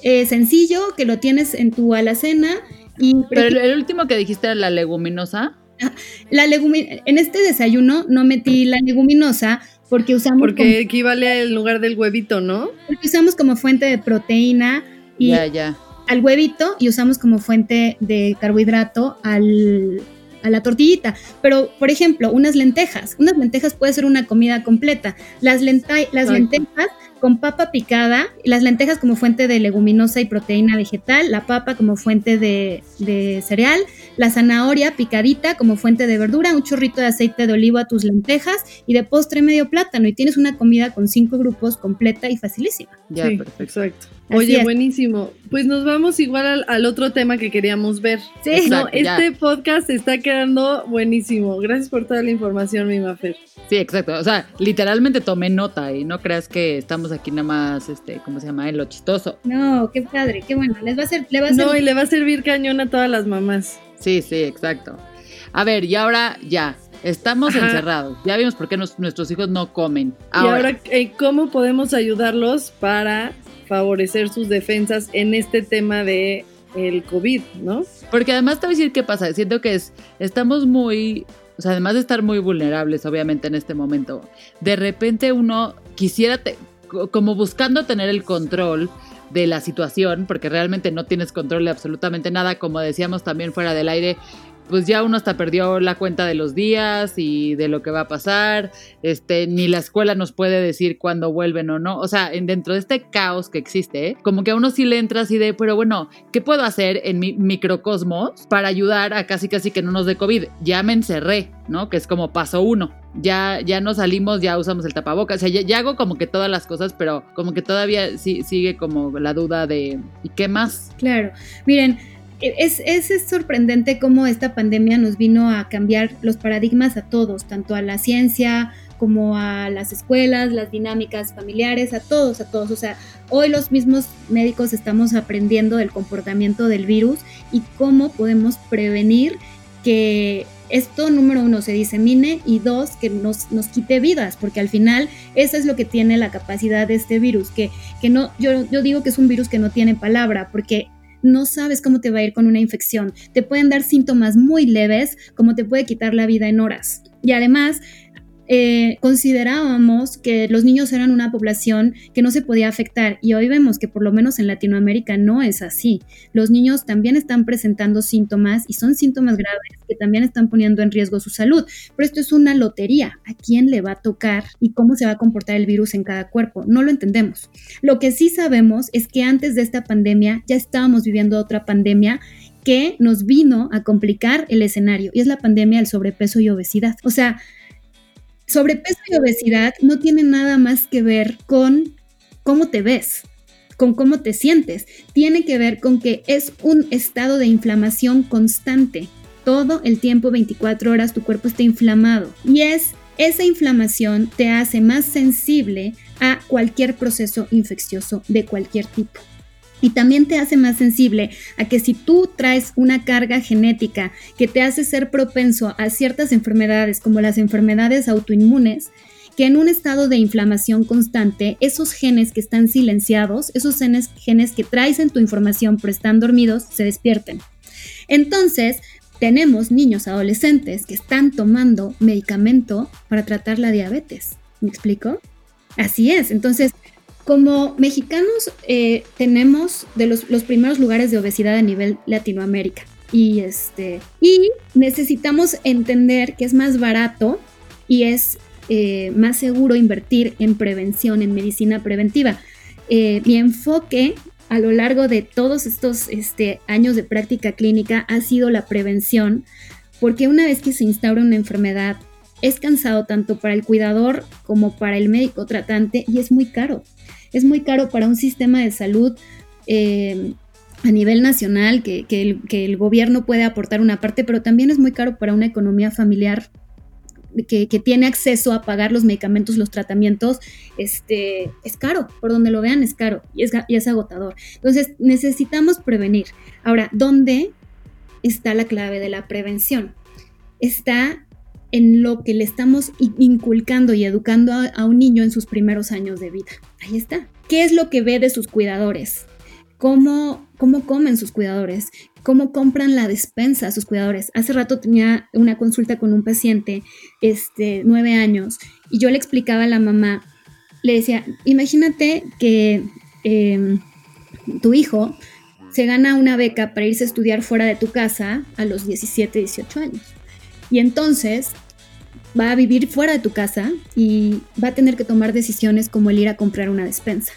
eh, sencillo que lo tienes en tu alacena. Y Pero el, último que dijiste era la leguminosa. La leguminosa, en este desayuno no metí la leguminosa porque usamos. Porque equivale al lugar del huevito, ¿no? Porque usamos como fuente de proteína y al huevito y usamos como fuente de carbohidrato al, a la tortillita. Pero, por ejemplo, unas lentejas. Unas lentejas puede ser una comida completa. Las, las lentejas con papa picada, las lentejas como fuente de leguminosa y proteína vegetal, la papa como fuente de, cereal, la zanahoria picadita como fuente de verdura, un chorrito de aceite de olivo a tus lentejas y de postre medio plátano y tienes una comida con cinco grupos completa y facilísima. Ya, perfecto. Exacto. Oye, buenísimo. Pues nos vamos igual al, otro tema que queríamos ver. Sí. no, este podcast está quedando buenísimo. Gracias por toda la información, mi Mafer. Sí, exacto. O sea, literalmente tomé nota y no creas que estamos aquí nada más, este, ¿cómo se llama? En lo chistoso. No, qué padre, qué bueno. Les va a ser, le va a No, y le va a servir cañón a todas las mamás. Sí, sí, exacto. A ver, y ahora ya, Estamos encerrados. Ya vimos por qué nuestros hijos no comen. Ahora, y ahora, eh, ¿cómo podemos ayudarlos para favorecer sus defensas en este tema de el COVID, ¿no? Porque además te voy a decir qué pasa. Siento que es, estamos muy, o sea, además de estar muy vulnerables, obviamente, en este momento, de repente uno quisiera, como buscando tener el control de la situación, porque realmente no tienes control de absolutamente nada, como decíamos también fuera del aire, pues ya uno hasta perdió la cuenta de los días y de lo que va a pasar, este, ni la escuela nos puede decir cuándo vuelven o no, o sea, dentro de este caos que existe, como que a uno sí le entra así de, pero bueno, ¿qué puedo hacer en mi microcosmos para ayudar a casi casi que no nos dé COVID? Ya me encerré, ¿no? Que es como paso uno. Ya, ya no salimos, ya usamos el tapabocas, o sea, ya, ya hago como que todas las cosas, pero como que todavía sí, sigue como la duda de, ¿y qué más? Claro, miren, es, es, sorprendente cómo esta pandemia nos vino a cambiar los paradigmas a todos, tanto a la ciencia como a las escuelas, las dinámicas familiares, a todos, a todos. O sea, hoy los mismos médicos estamos aprendiendo del comportamiento del virus y cómo podemos prevenir que esto, número uno, se disemine y dos, que nos, nos quite vidas, porque al final eso es lo que tiene la capacidad de este virus, que, que no, yo, yo digo que es un virus que no tiene palabra, porque no sabes cómo te va a ir con una infección. Te pueden dar síntomas muy leves, como te puede quitar la vida en horas. Y además, eh, considerábamos que los niños eran una población que no se podía afectar y hoy vemos que por lo menos en Latinoamérica no es así. Los niños también están presentando síntomas y son síntomas graves que también están poniendo en riesgo su salud. Pero esto es una lotería. ¿A quién le va a tocar y cómo se va a comportar el virus en cada cuerpo? No lo entendemos. Lo que sí sabemos es que antes de esta pandemia ya estábamos viviendo otra pandemia que nos vino a complicar el escenario y es la pandemia del sobrepeso y obesidad. O sea, sobrepeso y obesidad no tienen nada más que ver con cómo te ves, con cómo te sientes. Tiene que ver con que es un estado de inflamación constante. Todo el tiempo, 24 horas, tu cuerpo está inflamado. Y es esa inflamación te hace más sensible a cualquier proceso infeccioso de cualquier tipo y también te hace más sensible a que si tú traes una carga genética que te hace ser propenso a ciertas enfermedades como las enfermedades autoinmunes, que en un estado de inflamación constante, esos genes que están silenciados, esos genes, genes que traes en tu información pero están dormidos, se despierten. Entonces, tenemos niños adolescentes que están tomando medicamento para tratar la diabetes. ¿Me explico? Así es. Entonces, como mexicanos eh, tenemos de los, primeros lugares de obesidad a nivel Latinoamérica y, este, y necesitamos entender que es más barato y es eh, más seguro invertir en prevención, en medicina preventiva. Eh, mi enfoque a lo largo de todos estos este, años de práctica clínica ha sido la prevención, porque una vez que se instaura una enfermedad, es cansado tanto para el cuidador como para el médico tratante y es muy caro. Es muy caro para un sistema de salud eh, a nivel nacional que, el, que, el, gobierno puede aportar una parte, pero también es muy caro para una economía familiar que, tiene acceso a pagar los medicamentos, los tratamientos, este, es caro, por donde lo vean es caro y es, y es agotador. Entonces necesitamos prevenir. Ahora, ¿dónde está la clave de la prevención? Está en lo que le estamos inculcando y educando a, un niño en sus primeros años de vida. Ahí está. ¿Qué es lo que ve de sus cuidadores? ¿Cómo, cómo comen sus cuidadores? ¿Cómo compran la despensa a sus cuidadores? Hace rato tenía una consulta con un paciente, este, nueve años, y yo le explicaba a la mamá, le decía, imagínate que em, tu hijo se gana una beca para irse a estudiar fuera de tu casa a los 17, 18 años. Y entonces va a vivir fuera de tu casa y va a tener que tomar decisiones como el ir a comprar una despensa.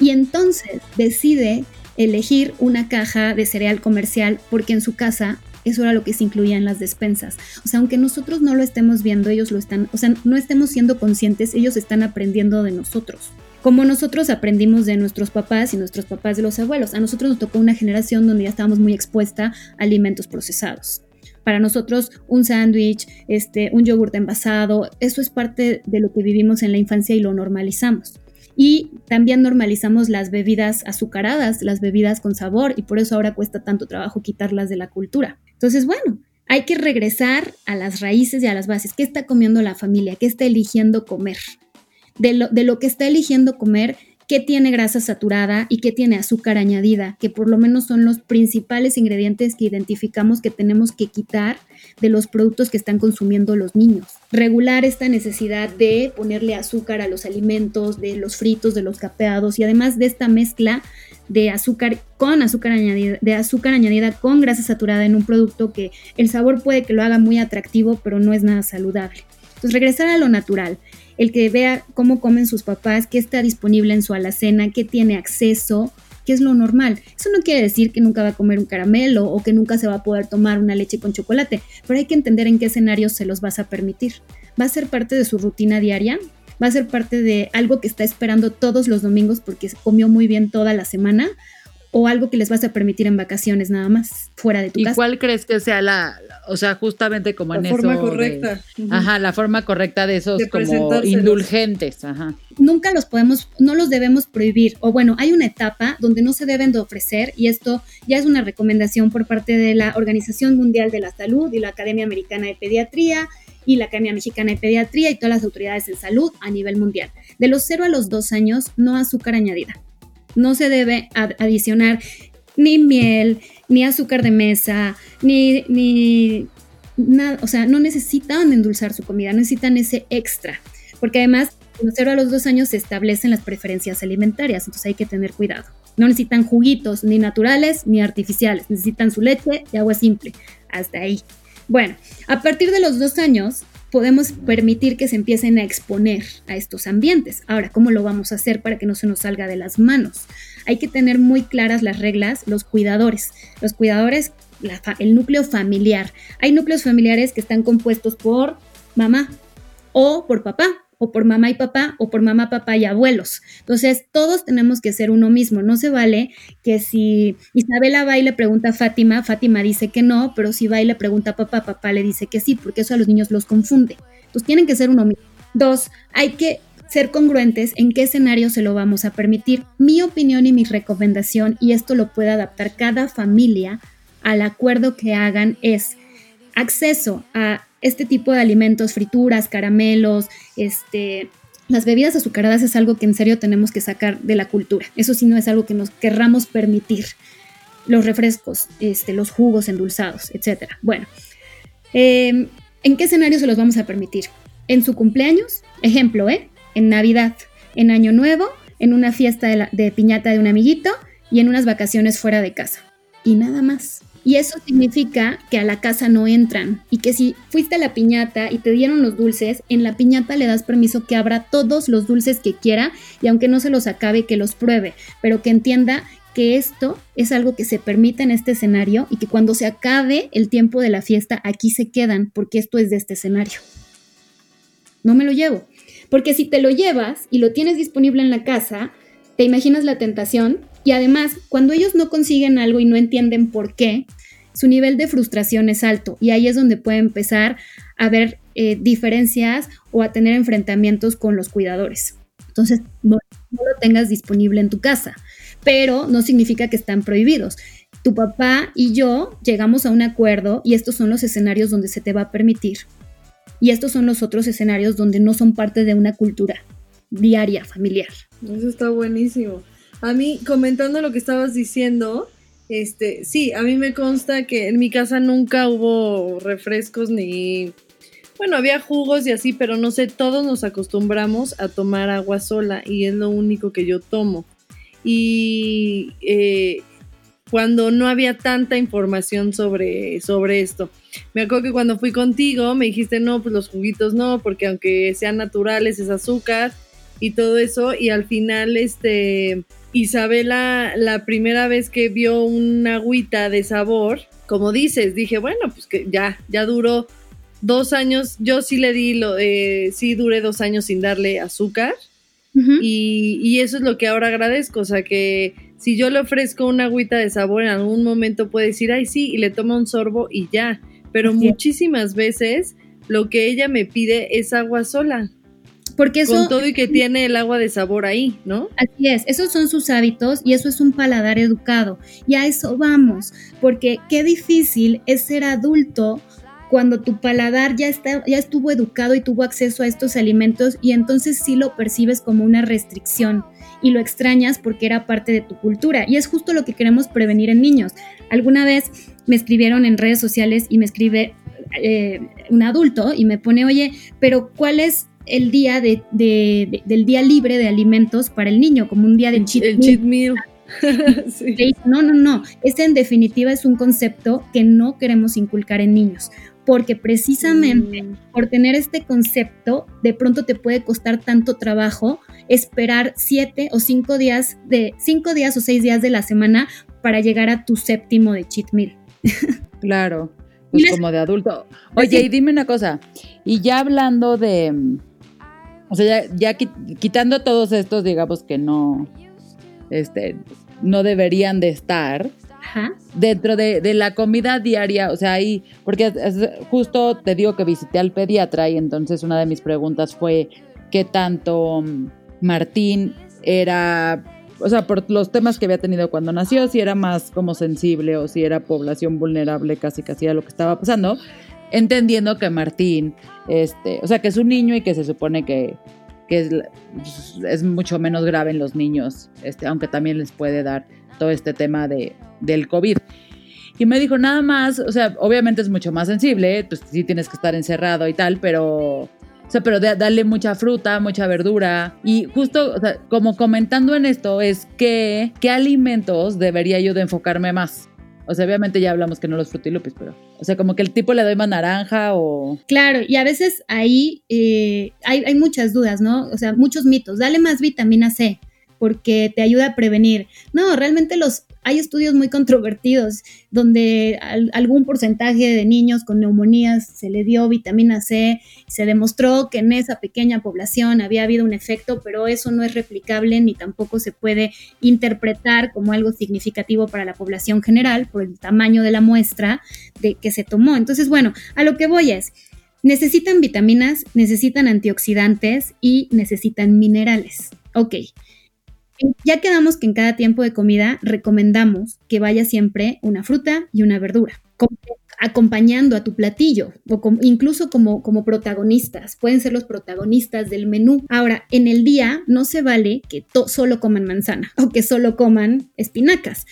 Y entonces decide elegir una caja de cereal comercial porque en su casa eso era lo que se incluía en las despensas. O sea, aunque nosotros no lo estemos viendo, ellos lo están, o sea, no estemos siendo conscientes, ellos están aprendiendo de nosotros. Como nosotros aprendimos de nuestros papás y nuestros papás de los abuelos. A nosotros nos tocó una generación donde ya estábamos muy expuesta a alimentos procesados. Para nosotros un sándwich, este, un yogurt envasado, eso es parte de lo que vivimos en la infancia y lo normalizamos. Y también normalizamos las bebidas azucaradas, las bebidas con sabor, y por eso ahora cuesta tanto trabajo quitarlas de la cultura. Entonces, bueno, hay que regresar a las raíces y a las bases. ¿Qué está comiendo la familia? ¿Qué está eligiendo comer? De lo, de lo que está eligiendo comer, qué tiene grasa saturada y qué tiene azúcar añadida, que por lo menos son los principales ingredientes que identificamos que tenemos que quitar de los productos que están consumiendo los niños. Regular esta necesidad de ponerle azúcar a los alimentos, de los fritos, de los capeados y además de esta mezcla de azúcar con azúcar añadida, de azúcar añadida con grasa saturada en un producto que el sabor puede que lo haga muy atractivo, pero no es nada saludable. Entonces regresar a lo natural, el que vea cómo comen sus papás, qué está disponible en su alacena, qué tiene acceso, qué es lo normal. Eso no quiere decir que nunca va a comer un caramelo o que nunca se va a poder tomar una leche con chocolate, pero hay que entender en qué escenarios se los vas a permitir. ¿Va a ser parte de su rutina diaria? ¿Va a ser parte de algo que está esperando todos los domingos porque comió muy bien toda la semana? O algo que les vas a permitir en vacaciones nada más, fuera de tu casa. ¿Y cuál crees que sea la, o sea, justamente como en eso? La forma correcta. Ajá, la forma correcta de esos como indulgentes, ajá. Nunca los podemos, no los debemos prohibir, o bueno, hay una etapa donde no se deben de ofrecer, y esto ya es una recomendación por parte de la Organización Mundial de la Salud y la Academia Americana de Pediatría, y la Academia Mexicana de Pediatría y todas las autoridades en salud a nivel mundial. De los 0 a los 2 años, no azúcar añadida no se debe adicionar ni miel, ni azúcar de mesa, ni, ni nada, o sea, no necesitan endulzar su comida, necesitan ese extra, porque además, de los 0 a los 2 años se establecen las preferencias alimentarias, entonces hay que tener cuidado. No necesitan juguitos ni naturales ni artificiales, necesitan su leche y agua simple, hasta ahí. Bueno, a partir de los dos años podemos permitir que se empiecen a exponer a estos ambientes. Ahora, ¿cómo lo vamos a hacer para que no se nos salga de las manos? Hay que tener muy claras las reglas, los cuidadores. Los cuidadores, el núcleo familiar. Hay núcleos familiares que están compuestos por mamá o por papá o por mamá y papá, o por mamá, papá y abuelos. Entonces, todos tenemos que ser uno mismo. No se vale que si Isabela va y le pregunta a Fátima, Fátima dice que no, pero si va y le pregunta a papá, papá le dice que sí, porque eso a los niños los confunde. Entonces, tienen que ser uno mismo. Dos, hay que ser congruentes en qué escenario se lo vamos a permitir. Mi opinión y mi recomendación, y esto lo puede adaptar cada familia al acuerdo que hagan, es acceso a este tipo de alimentos, frituras, caramelos, este, las bebidas azucaradas es algo que en serio tenemos que sacar de la cultura. Eso sí no es algo que nos querramos permitir. Los refrescos, este, los jugos endulzados, etc. Bueno, em, ¿en qué escenario se los vamos a permitir? En su cumpleaños, ejemplo, ¿eh? En Navidad, en Año Nuevo, en una fiesta de piñata de un amiguito y en unas vacaciones fuera de casa. Y nada más Y eso significa que a la casa no entran y que si fuiste a la piñata y te dieron los dulces, en la piñata le das permiso que abra todos los dulces que quiera y aunque no se los acabe, que los pruebe, pero que entienda que esto es algo que se permite en este escenario y que cuando se acabe el tiempo de la fiesta, aquí se quedan porque esto es de este escenario. No me lo llevo. Porque si te lo llevas y lo tienes disponible en la casa, te imaginas la tentación y además cuando ellos no consiguen algo y no entienden por qué, su nivel de frustración es alto y ahí es donde puede empezar a haber eh, diferencias o a tener enfrentamientos con los cuidadores. Entonces, no, no lo tengas disponible en tu casa, pero no significa que están prohibidos. Tu papá y yo llegamos a un acuerdo y estos son los escenarios donde se te va a permitir. Y estos son los otros escenarios donde no son parte de una cultura diaria, familiar. Eso está buenísimo. A mí, comentando lo que estabas diciendo, este, sí, a mí me consta que en mi casa nunca hubo refrescos ni. Bueno, había jugos y así, pero no sé, todos nos acostumbramos a tomar agua sola y es lo único que yo tomo. Y eh, cuando no había tanta información sobre, sobre esto. Me acuerdo que cuando fui contigo me dijiste, no, pues los juguitos no, porque aunque sean naturales es azúcar y todo eso. Y al final, este, Isabela, la primera vez que vio una agüita de sabor, como dices, dije, bueno, pues que ya, ya duró dos años. Yo sí le di, lo, eh, sí duré dos años sin darle azúcar. y, y, eso es lo que ahora agradezco, o sea que si yo le ofrezco una agüita de sabor, en algún momento puede decir, ay sí, y le toma un sorbo y ya. Pero muchísimas veces lo que ella me pide es agua sola. Porque eso, con todo y que tiene el agua de sabor ahí, ¿no? Así es, esos son sus hábitos y eso es un paladar educado. Y a eso vamos, porque qué difícil es ser adulto cuando tu paladar ya, está, ya estuvo educado y tuvo acceso a estos alimentos y entonces sí lo percibes como una restricción y lo extrañas porque era parte de tu cultura. Y es justo lo que queremos prevenir en niños. Alguna vez me escribieron en redes sociales y me escribe eh, un adulto y me pone, oye, pero ¿cuál es el día de, del día libre de alimentos para el niño, como un día de cheat el cheat meal. No, no, no. Este en definitiva es un concepto que no queremos inculcar en niños, porque precisamente mm. por tener este concepto, de pronto te puede costar tanto trabajo esperar siete o cinco días de cinco días o seis días de la semana para llegar a tu séptimo de cheat meal. Claro, pues como de adulto. Oye, y dime una cosa, y ya hablando de, o sea, ya, quitando todos estos, digamos que no, este, no deberían de estar. Dentro de, la comida diaria, o sea, ahí, porque justo te digo que visité al pediatra y entonces una de mis preguntas fue qué tanto mm, Martín era, o sea, por los temas que había tenido cuando nació, si era más como sensible o si era población vulnerable, casi casi a lo que estaba pasando, entendiendo que Martín, este, o sea, que es un niño y que se supone que que es, es, mucho menos grave en los niños, este, aunque también les puede dar todo este tema de, del COVID. Y me dijo, nada más, o sea, obviamente es mucho más sensible, pues sí tienes que estar encerrado y tal, pero, o sea, pero darle mucha fruta, mucha verdura. Y justo, o sea, como comentando en esto, es que, ¿qué alimentos debería yo enfocarme más? O sea, obviamente ya hablamos que no los frutilupis, pero, o sea, como que el tipo le doy más naranja o... Claro, y a veces ahí eh, hay, hay muchas dudas, ¿no? O sea, muchos mitos. Dale más vitamina C porque te ayuda a prevenir. No, realmente los hay estudios muy controvertidos donde algún porcentaje de niños con neumonías se le dio vitamina C, se demostró que en esa pequeña población había habido un efecto, pero eso no es replicable ni tampoco se puede interpretar como algo significativo para la población general por el tamaño de la muestra de que se tomó. Entonces, bueno, a lo que voy es, necesitan vitaminas, necesitan antioxidantes y necesitan minerales. Ok, ya quedamos que en cada tiempo de comida recomendamos que vaya siempre una fruta y una verdura, acompañando a tu platillo o incluso como, como protagonistas. Pueden ser los protagonistas del menú. Ahora, en el día no se vale que solo coman manzana o que solo coman espinacas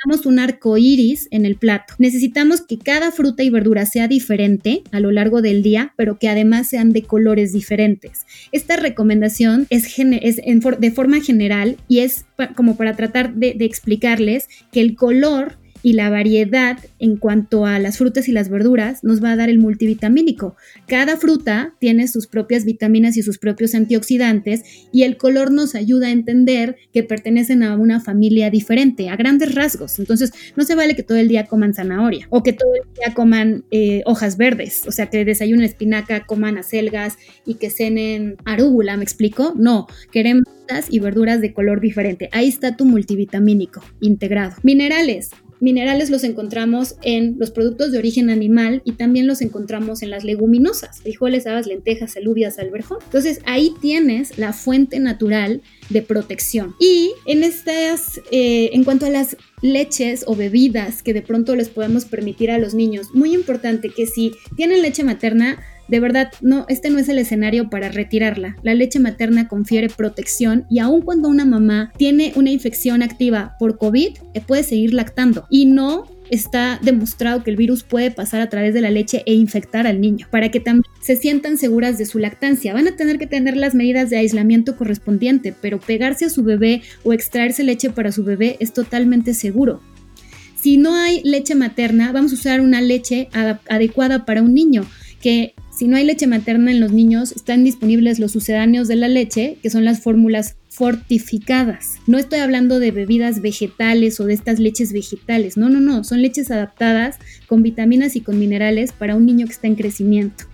necesitamos un arco iris en el plato. Necesitamos que cada fruta y verdura sea diferente a lo largo del día, pero que además sean de colores diferentes. Esta recomendación es, de forma general y es como para tratar de explicarles que el color y la variedad en cuanto a las frutas y las verduras nos va a dar el multivitamínico. Cada fruta tiene sus propias vitaminas y sus propios antioxidantes y el color nos ayuda a entender que pertenecen a una familia diferente, a grandes rasgos. Entonces, no se vale que todo el día coman zanahoria o que todo el día coman eh, hojas verdes, o sea, que desayunen espinaca, coman acelgas y que cenen arúgula, ¿me explico? No, queremos y verduras de color diferente. Ahí está tu multivitamínico integrado. Minerales, Minerales los encontramos en los productos de origen animal y también los encontramos en las leguminosas, frijoles, habas, lentejas, alubias, alberjón. Entonces ahí tienes la fuente natural de protección. Y en estas, eh, en cuanto a las leches o bebidas que de pronto les podemos permitir a los niños, muy importante que si tienen leche materna, de verdad, no, este no es el escenario para retirarla. La leche materna confiere protección y aun cuando una mamá tiene una infección activa por COVID, eh, puede seguir lactando y no está demostrado que el virus puede pasar a través de la leche e infectar al niño, para que también se sientan seguras de su lactancia. Van a tener que tener las medidas de aislamiento correspondiente, pero pegarse a su bebé o extraerse leche para su bebé es totalmente seguro. Si no hay leche materna, vamos a usar una leche adecuada para un niño, que si no hay leche materna en los niños, están disponibles los sucedáneos de la leche, que son las fórmulas fortificadas. No estoy hablando de bebidas vegetales o de estas leches vegetales. No, no, no. Son leches adaptadas con vitaminas y con minerales para un niño que está en crecimiento.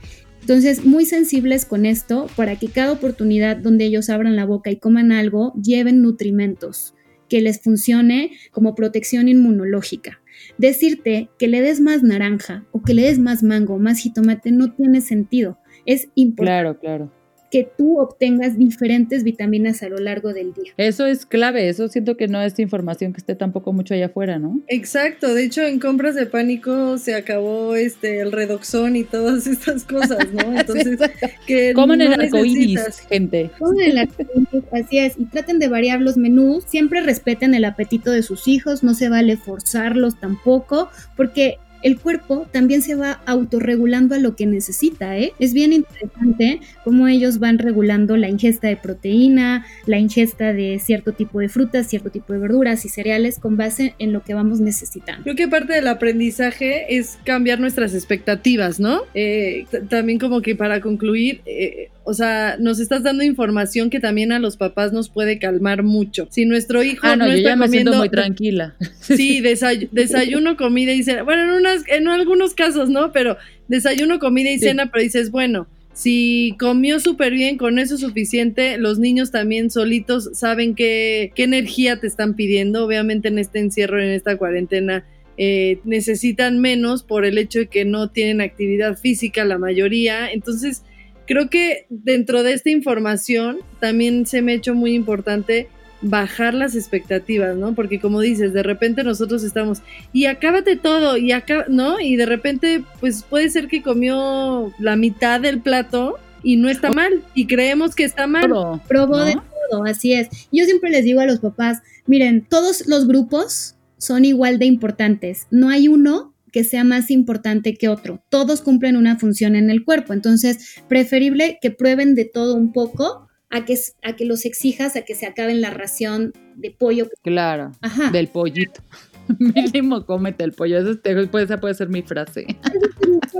Entonces, muy sensibles con esto para que cada oportunidad donde ellos abran la boca y coman algo, lleven nutrimentos que les funcione como protección inmunológica. Decirte que le des más naranja o que le des más mango, más jitomate, no tiene sentido. Es importante. Claro, claro que tú obtengas diferentes vitaminas a lo largo del día. Eso es clave, eso siento que no es información que esté tampoco mucho allá afuera, ¿no? Exacto, de hecho en compras de pánico se acabó este el redoxón y todas estas cosas, ¿no? Entonces, que coman el arcoíris, gente. Coman el arcoíris, así es, y traten de variar los menús, siempre respeten el apetito de sus hijos, no se vale forzarlos tampoco, porque el cuerpo también se va autorregulando a lo que necesita. ¿eh? Es bien interesante cómo ellos van regulando la ingesta de proteína, la ingesta de cierto tipo de frutas, cierto tipo de verduras y cereales con base en lo que vamos necesitando. Creo que parte del aprendizaje es cambiar nuestras expectativas, ¿no? Eh, también como que para concluir, eh, o sea, nos estás dando información que también a los papás nos puede calmar mucho. Si nuestro hijo ah, no, yo está ya me comiendo, siento muy tranquila. Sí, desayuno, comida y cena. Bueno, en, unas, en algunos casos, ¿no? Pero desayuno, comida y cena, pero dices, bueno, si comió súper bien, con eso es suficiente. Los niños también solitos saben qué, qué energía te están pidiendo. Obviamente en este encierro, en esta cuarentena, eh, necesitan menos por el hecho de que no tienen actividad física la mayoría. Entonces, creo que dentro de esta información también se me ha hecho muy importante bajar las expectativas, ¿no? Porque como dices, de repente nosotros estamos y acábate todo y acá, ¿no? Y de repente pues puede ser que comió la mitad del plato y no está mal y creemos que está mal. Probó de todo, así es. Yo siempre les digo a los papás, miren, todos los grupos son igual de importantes. No hay uno que sea más importante que otro. Todos cumplen una función en el cuerpo, entonces preferible que prueben de todo un poco a que, a que los exijas a que se acaben la ración de pollo. Claro, del pollito. Mínimo cómete el pollo. Eso esa puede ser mi frase.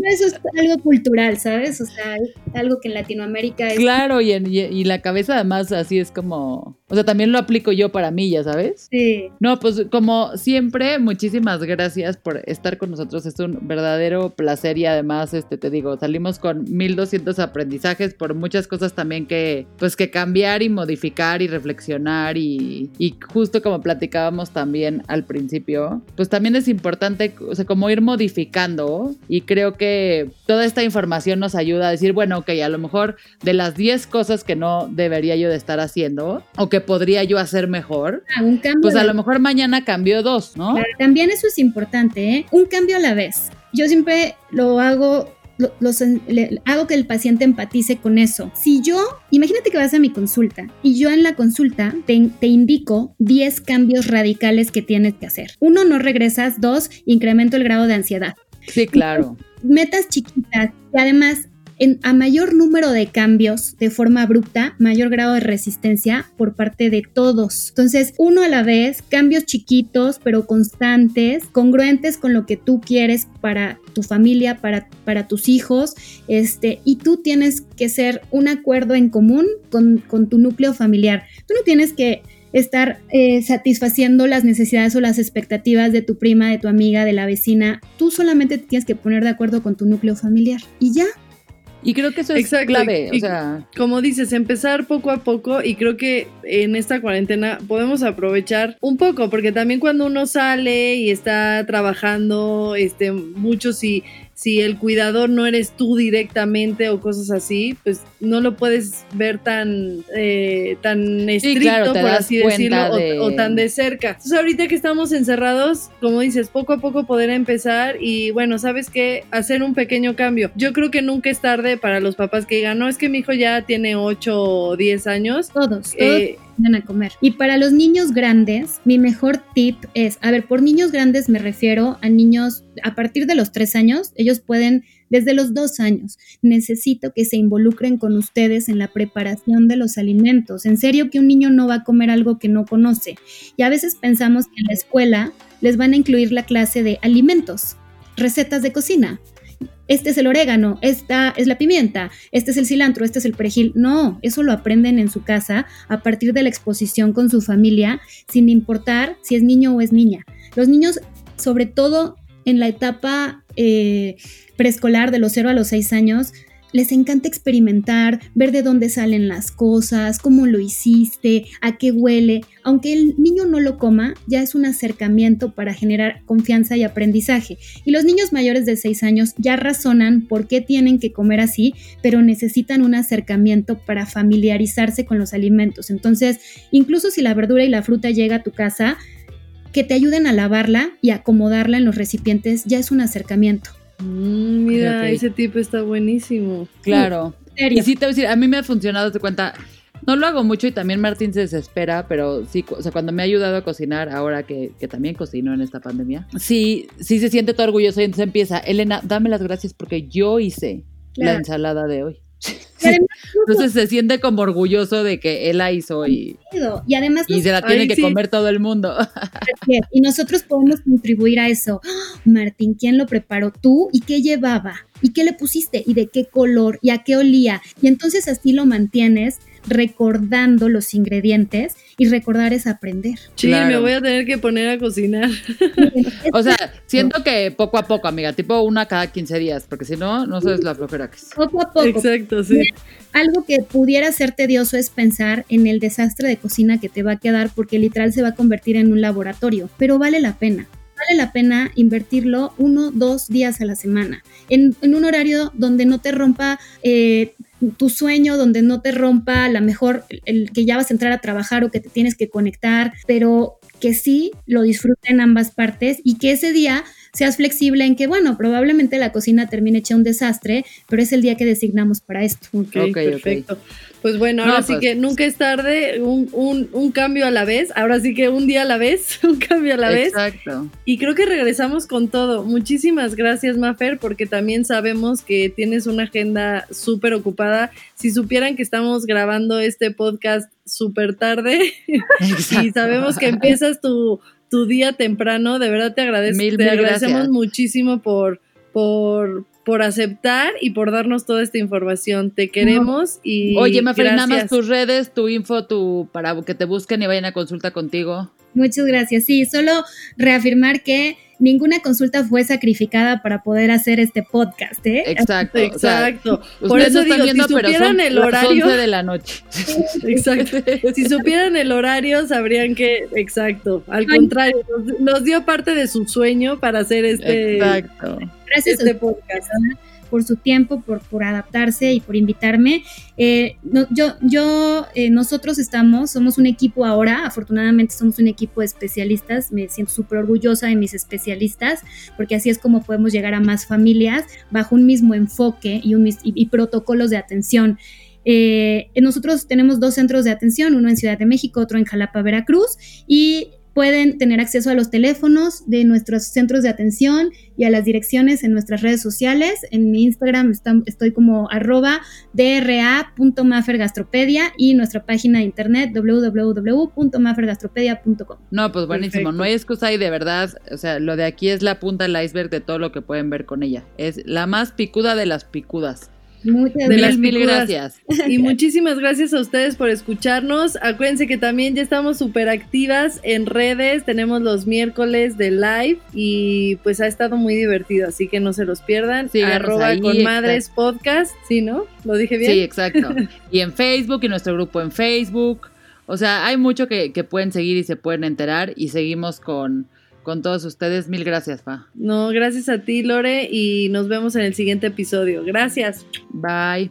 Eso es algo cultural, ¿sabes? O sea, algo que en Latinoamérica es. Claro, y, y, la cabeza además así es como. O sea, también lo aplico yo para mí, ya sabes. Sí. No, pues como siempre, muchísimas gracias por estar con nosotros. Es un verdadero placer y además, este, te digo, salimos con 1200 aprendizajes por muchas cosas también que, pues, que cambiar y modificar y reflexionar y, y justo como platicábamos también al principio, pues también es importante, o sea, como ir modificando y creo que toda esta información nos ayuda a decir, bueno, ok, a lo mejor de las 10 cosas que no debería yo de estar haciendo o que podría yo hacer mejor, ah, un cambio pues a lo mejor mañana cambio dos, ¿no? también eso es importante, ¿eh? Un cambio a la vez. Yo siempre lo hago hago que el paciente empatice con eso. Si yo, imagínate que vas a mi consulta y yo en la consulta te, te, indico 10 cambios radicales que tienes que hacer. Uno, no regresas. Dos, incremento el grado de ansiedad. Sí, claro. Metas chiquitas y además en, a mayor número de cambios de forma abrupta, mayor grado de resistencia por parte de todos. Entonces, uno a la vez, cambios chiquitos pero constantes, congruentes con lo que tú quieres para tu familia, para, para tus hijos, este, y tú tienes que ser un acuerdo en común con, con tu núcleo familiar. Tú no tienes que estar eh, satisfaciendo las necesidades o las expectativas de tu prima, de tu amiga, de la vecina. Tú solamente te tienes que poner de acuerdo con tu núcleo familiar y ya. Y creo que eso es clave, o sea, como dices, empezar poco a poco y creo que en esta cuarentena podemos aprovechar un poco porque también cuando uno sale y está trabajando, este, muchos y si el cuidador no eres tú directamente o cosas así, pues no lo puedes ver tan, eh, tan estricto, por así decirlo, o, tan de cerca. Entonces ahorita que estamos encerrados, como dices, poco a poco poder empezar y bueno, sabes qué, hacer un pequeño cambio. Yo creo que nunca es tarde para los papás que digan, no, es que mi hijo ya tiene 8 o 10 años. Todos. Eh, a comer. Y para los niños grandes, mi mejor tip es, a ver, por niños grandes me refiero a niños a partir de los tres años, ellos pueden desde los dos años. Necesito que se involucren con ustedes en la preparación de los alimentos. En serio que un niño no va a comer algo que no conoce. Y a veces pensamos que en la escuela les van a incluir la clase de alimentos, recetas de cocina este es el orégano, esta es la pimienta, este es el cilantro, este es el perejil. No, eso lo aprenden en su casa a partir de la exposición con su familia, sin importar si es niño o es niña. Los niños, sobre todo en la etapa eh, preescolar de los 0 a los 6 años, les encanta experimentar, ver de dónde salen las cosas, cómo lo hiciste, a qué huele. Aunque el niño no lo coma, ya es un acercamiento para generar confianza y aprendizaje. Y los niños mayores de 6 años ya razonan por qué tienen que comer así, pero necesitan un acercamiento para familiarizarse con los alimentos. Entonces, incluso si la verdura y la fruta llega a tu casa, que te ayuden a lavarla y acomodarla en los recipientes ya es un acercamiento. Mm, mira, ese tipo está buenísimo. Claro. Y sí, te voy a decir, a mí me ha funcionado, te cuenta. No lo hago mucho y también Martín se desespera, pero sí, o sea, cuando me ha ayudado a cocinar, ahora que, también cocino en esta pandemia, sí, sí se siente todo orgulloso y entonces empieza, Elena, dame las gracias porque yo hice la ensalada de hoy. Entonces se siente como orgulloso de que él la hizo y, y además y se la tiene que comer todo el mundo. Y nosotros podemos contribuir a eso. Martín, ¿quién lo preparó? ¿Tú? ¿Y qué llevaba? ¿Y qué le pusiste? ¿Y de qué color? ¿Y a qué olía? Y entonces así lo mantienes recordando los ingredientes y recordar es aprender. Sí, me voy a tener que poner a cocinar. o sea, siento que poco a poco, amiga, tipo una cada 15 días, porque si no, no sabes la flojera que es. Poco a poco. Exacto, sí. Algo que pudiera ser tedioso es pensar en el desastre de cocina que te va a quedar porque literal se va a convertir en un laboratorio, pero vale la pena vale la pena invertirlo uno, dos días a la semana, en, un horario donde no te rompa eh, tu sueño, donde no te rompa a lo mejor el que ya vas a entrar a trabajar o que te tienes que conectar, pero que sí lo disfruten ambas partes y que ese día seas flexible en que, bueno, probablemente la cocina termine hecha un desastre, pero es el día que designamos para esto. Ok, perfecto. Pues bueno, ahora sí pues que nunca es tarde, un, un, un, cambio a la vez, ahora sí que un día a la vez, un cambio a la vez. Exacto. Y creo que regresamos con todo. Muchísimas gracias, Mafer, porque también sabemos que tienes una agenda súper ocupada. Si supieran que estamos grabando este podcast súper tarde y sabemos que empiezas tu, tu día temprano, de verdad te agradezco. te agradecemos muchísimo por, por, por aceptar y por darnos toda esta información. Te queremos y. Oye, Mafer, nada más tus redes, tu info, tu, para que te busquen y vayan a consulta contigo. Muchas gracias. Sí, solo reafirmar que ninguna consulta fue sacrificada para poder hacer este podcast, ¿eh? Exacto, exacto. Por eso digo, si supieran el horario de la noche. Exacto. si supieran el horario sabrían que, exacto. Al contrario, nos, dio parte de su sueño para hacer este, exacto. Gracias este podcast por su tiempo, por, por adaptarse y por invitarme. Eh, yo, yo eh, nosotros estamos, somos un equipo ahora, afortunadamente somos un equipo de especialistas, me siento súper orgullosa de mis especialistas, porque así es como podemos llegar a más familias bajo un mismo enfoque y, un, y, protocolos de atención. Eh, nosotros tenemos dos centros de atención, uno en Ciudad de México, otro en Jalapa, Veracruz, y pueden tener acceso a los teléfonos de nuestros centros de atención y a las direcciones en nuestras redes sociales. En mi Instagram estoy como arroba dra.mafergastropedia y nuestra página de internet www.mafergastropedia.com. No, pues buenísimo, no hay excusa y de verdad, o sea, lo de aquí es la punta del iceberg de todo lo que pueden ver con ella. Es la más picuda de las picudas. Muchas de las mil gracias. Y muchísimas gracias a ustedes por escucharnos. Acuérdense que también ya estamos súper activas en redes. Tenemos los miércoles de live y pues ha estado muy divertido, así que no se los pierdan. Sí, Arroba con madres podcast. Sí, ¿no? ¿Lo dije bien? Sí, exacto. y en Facebook y nuestro grupo en Facebook. O sea, hay mucho que, que pueden seguir y se pueden enterar y seguimos con con todos ustedes. Mil gracias, Fa. No, gracias a ti, Lore, y nos vemos en el siguiente episodio. Gracias. Bye.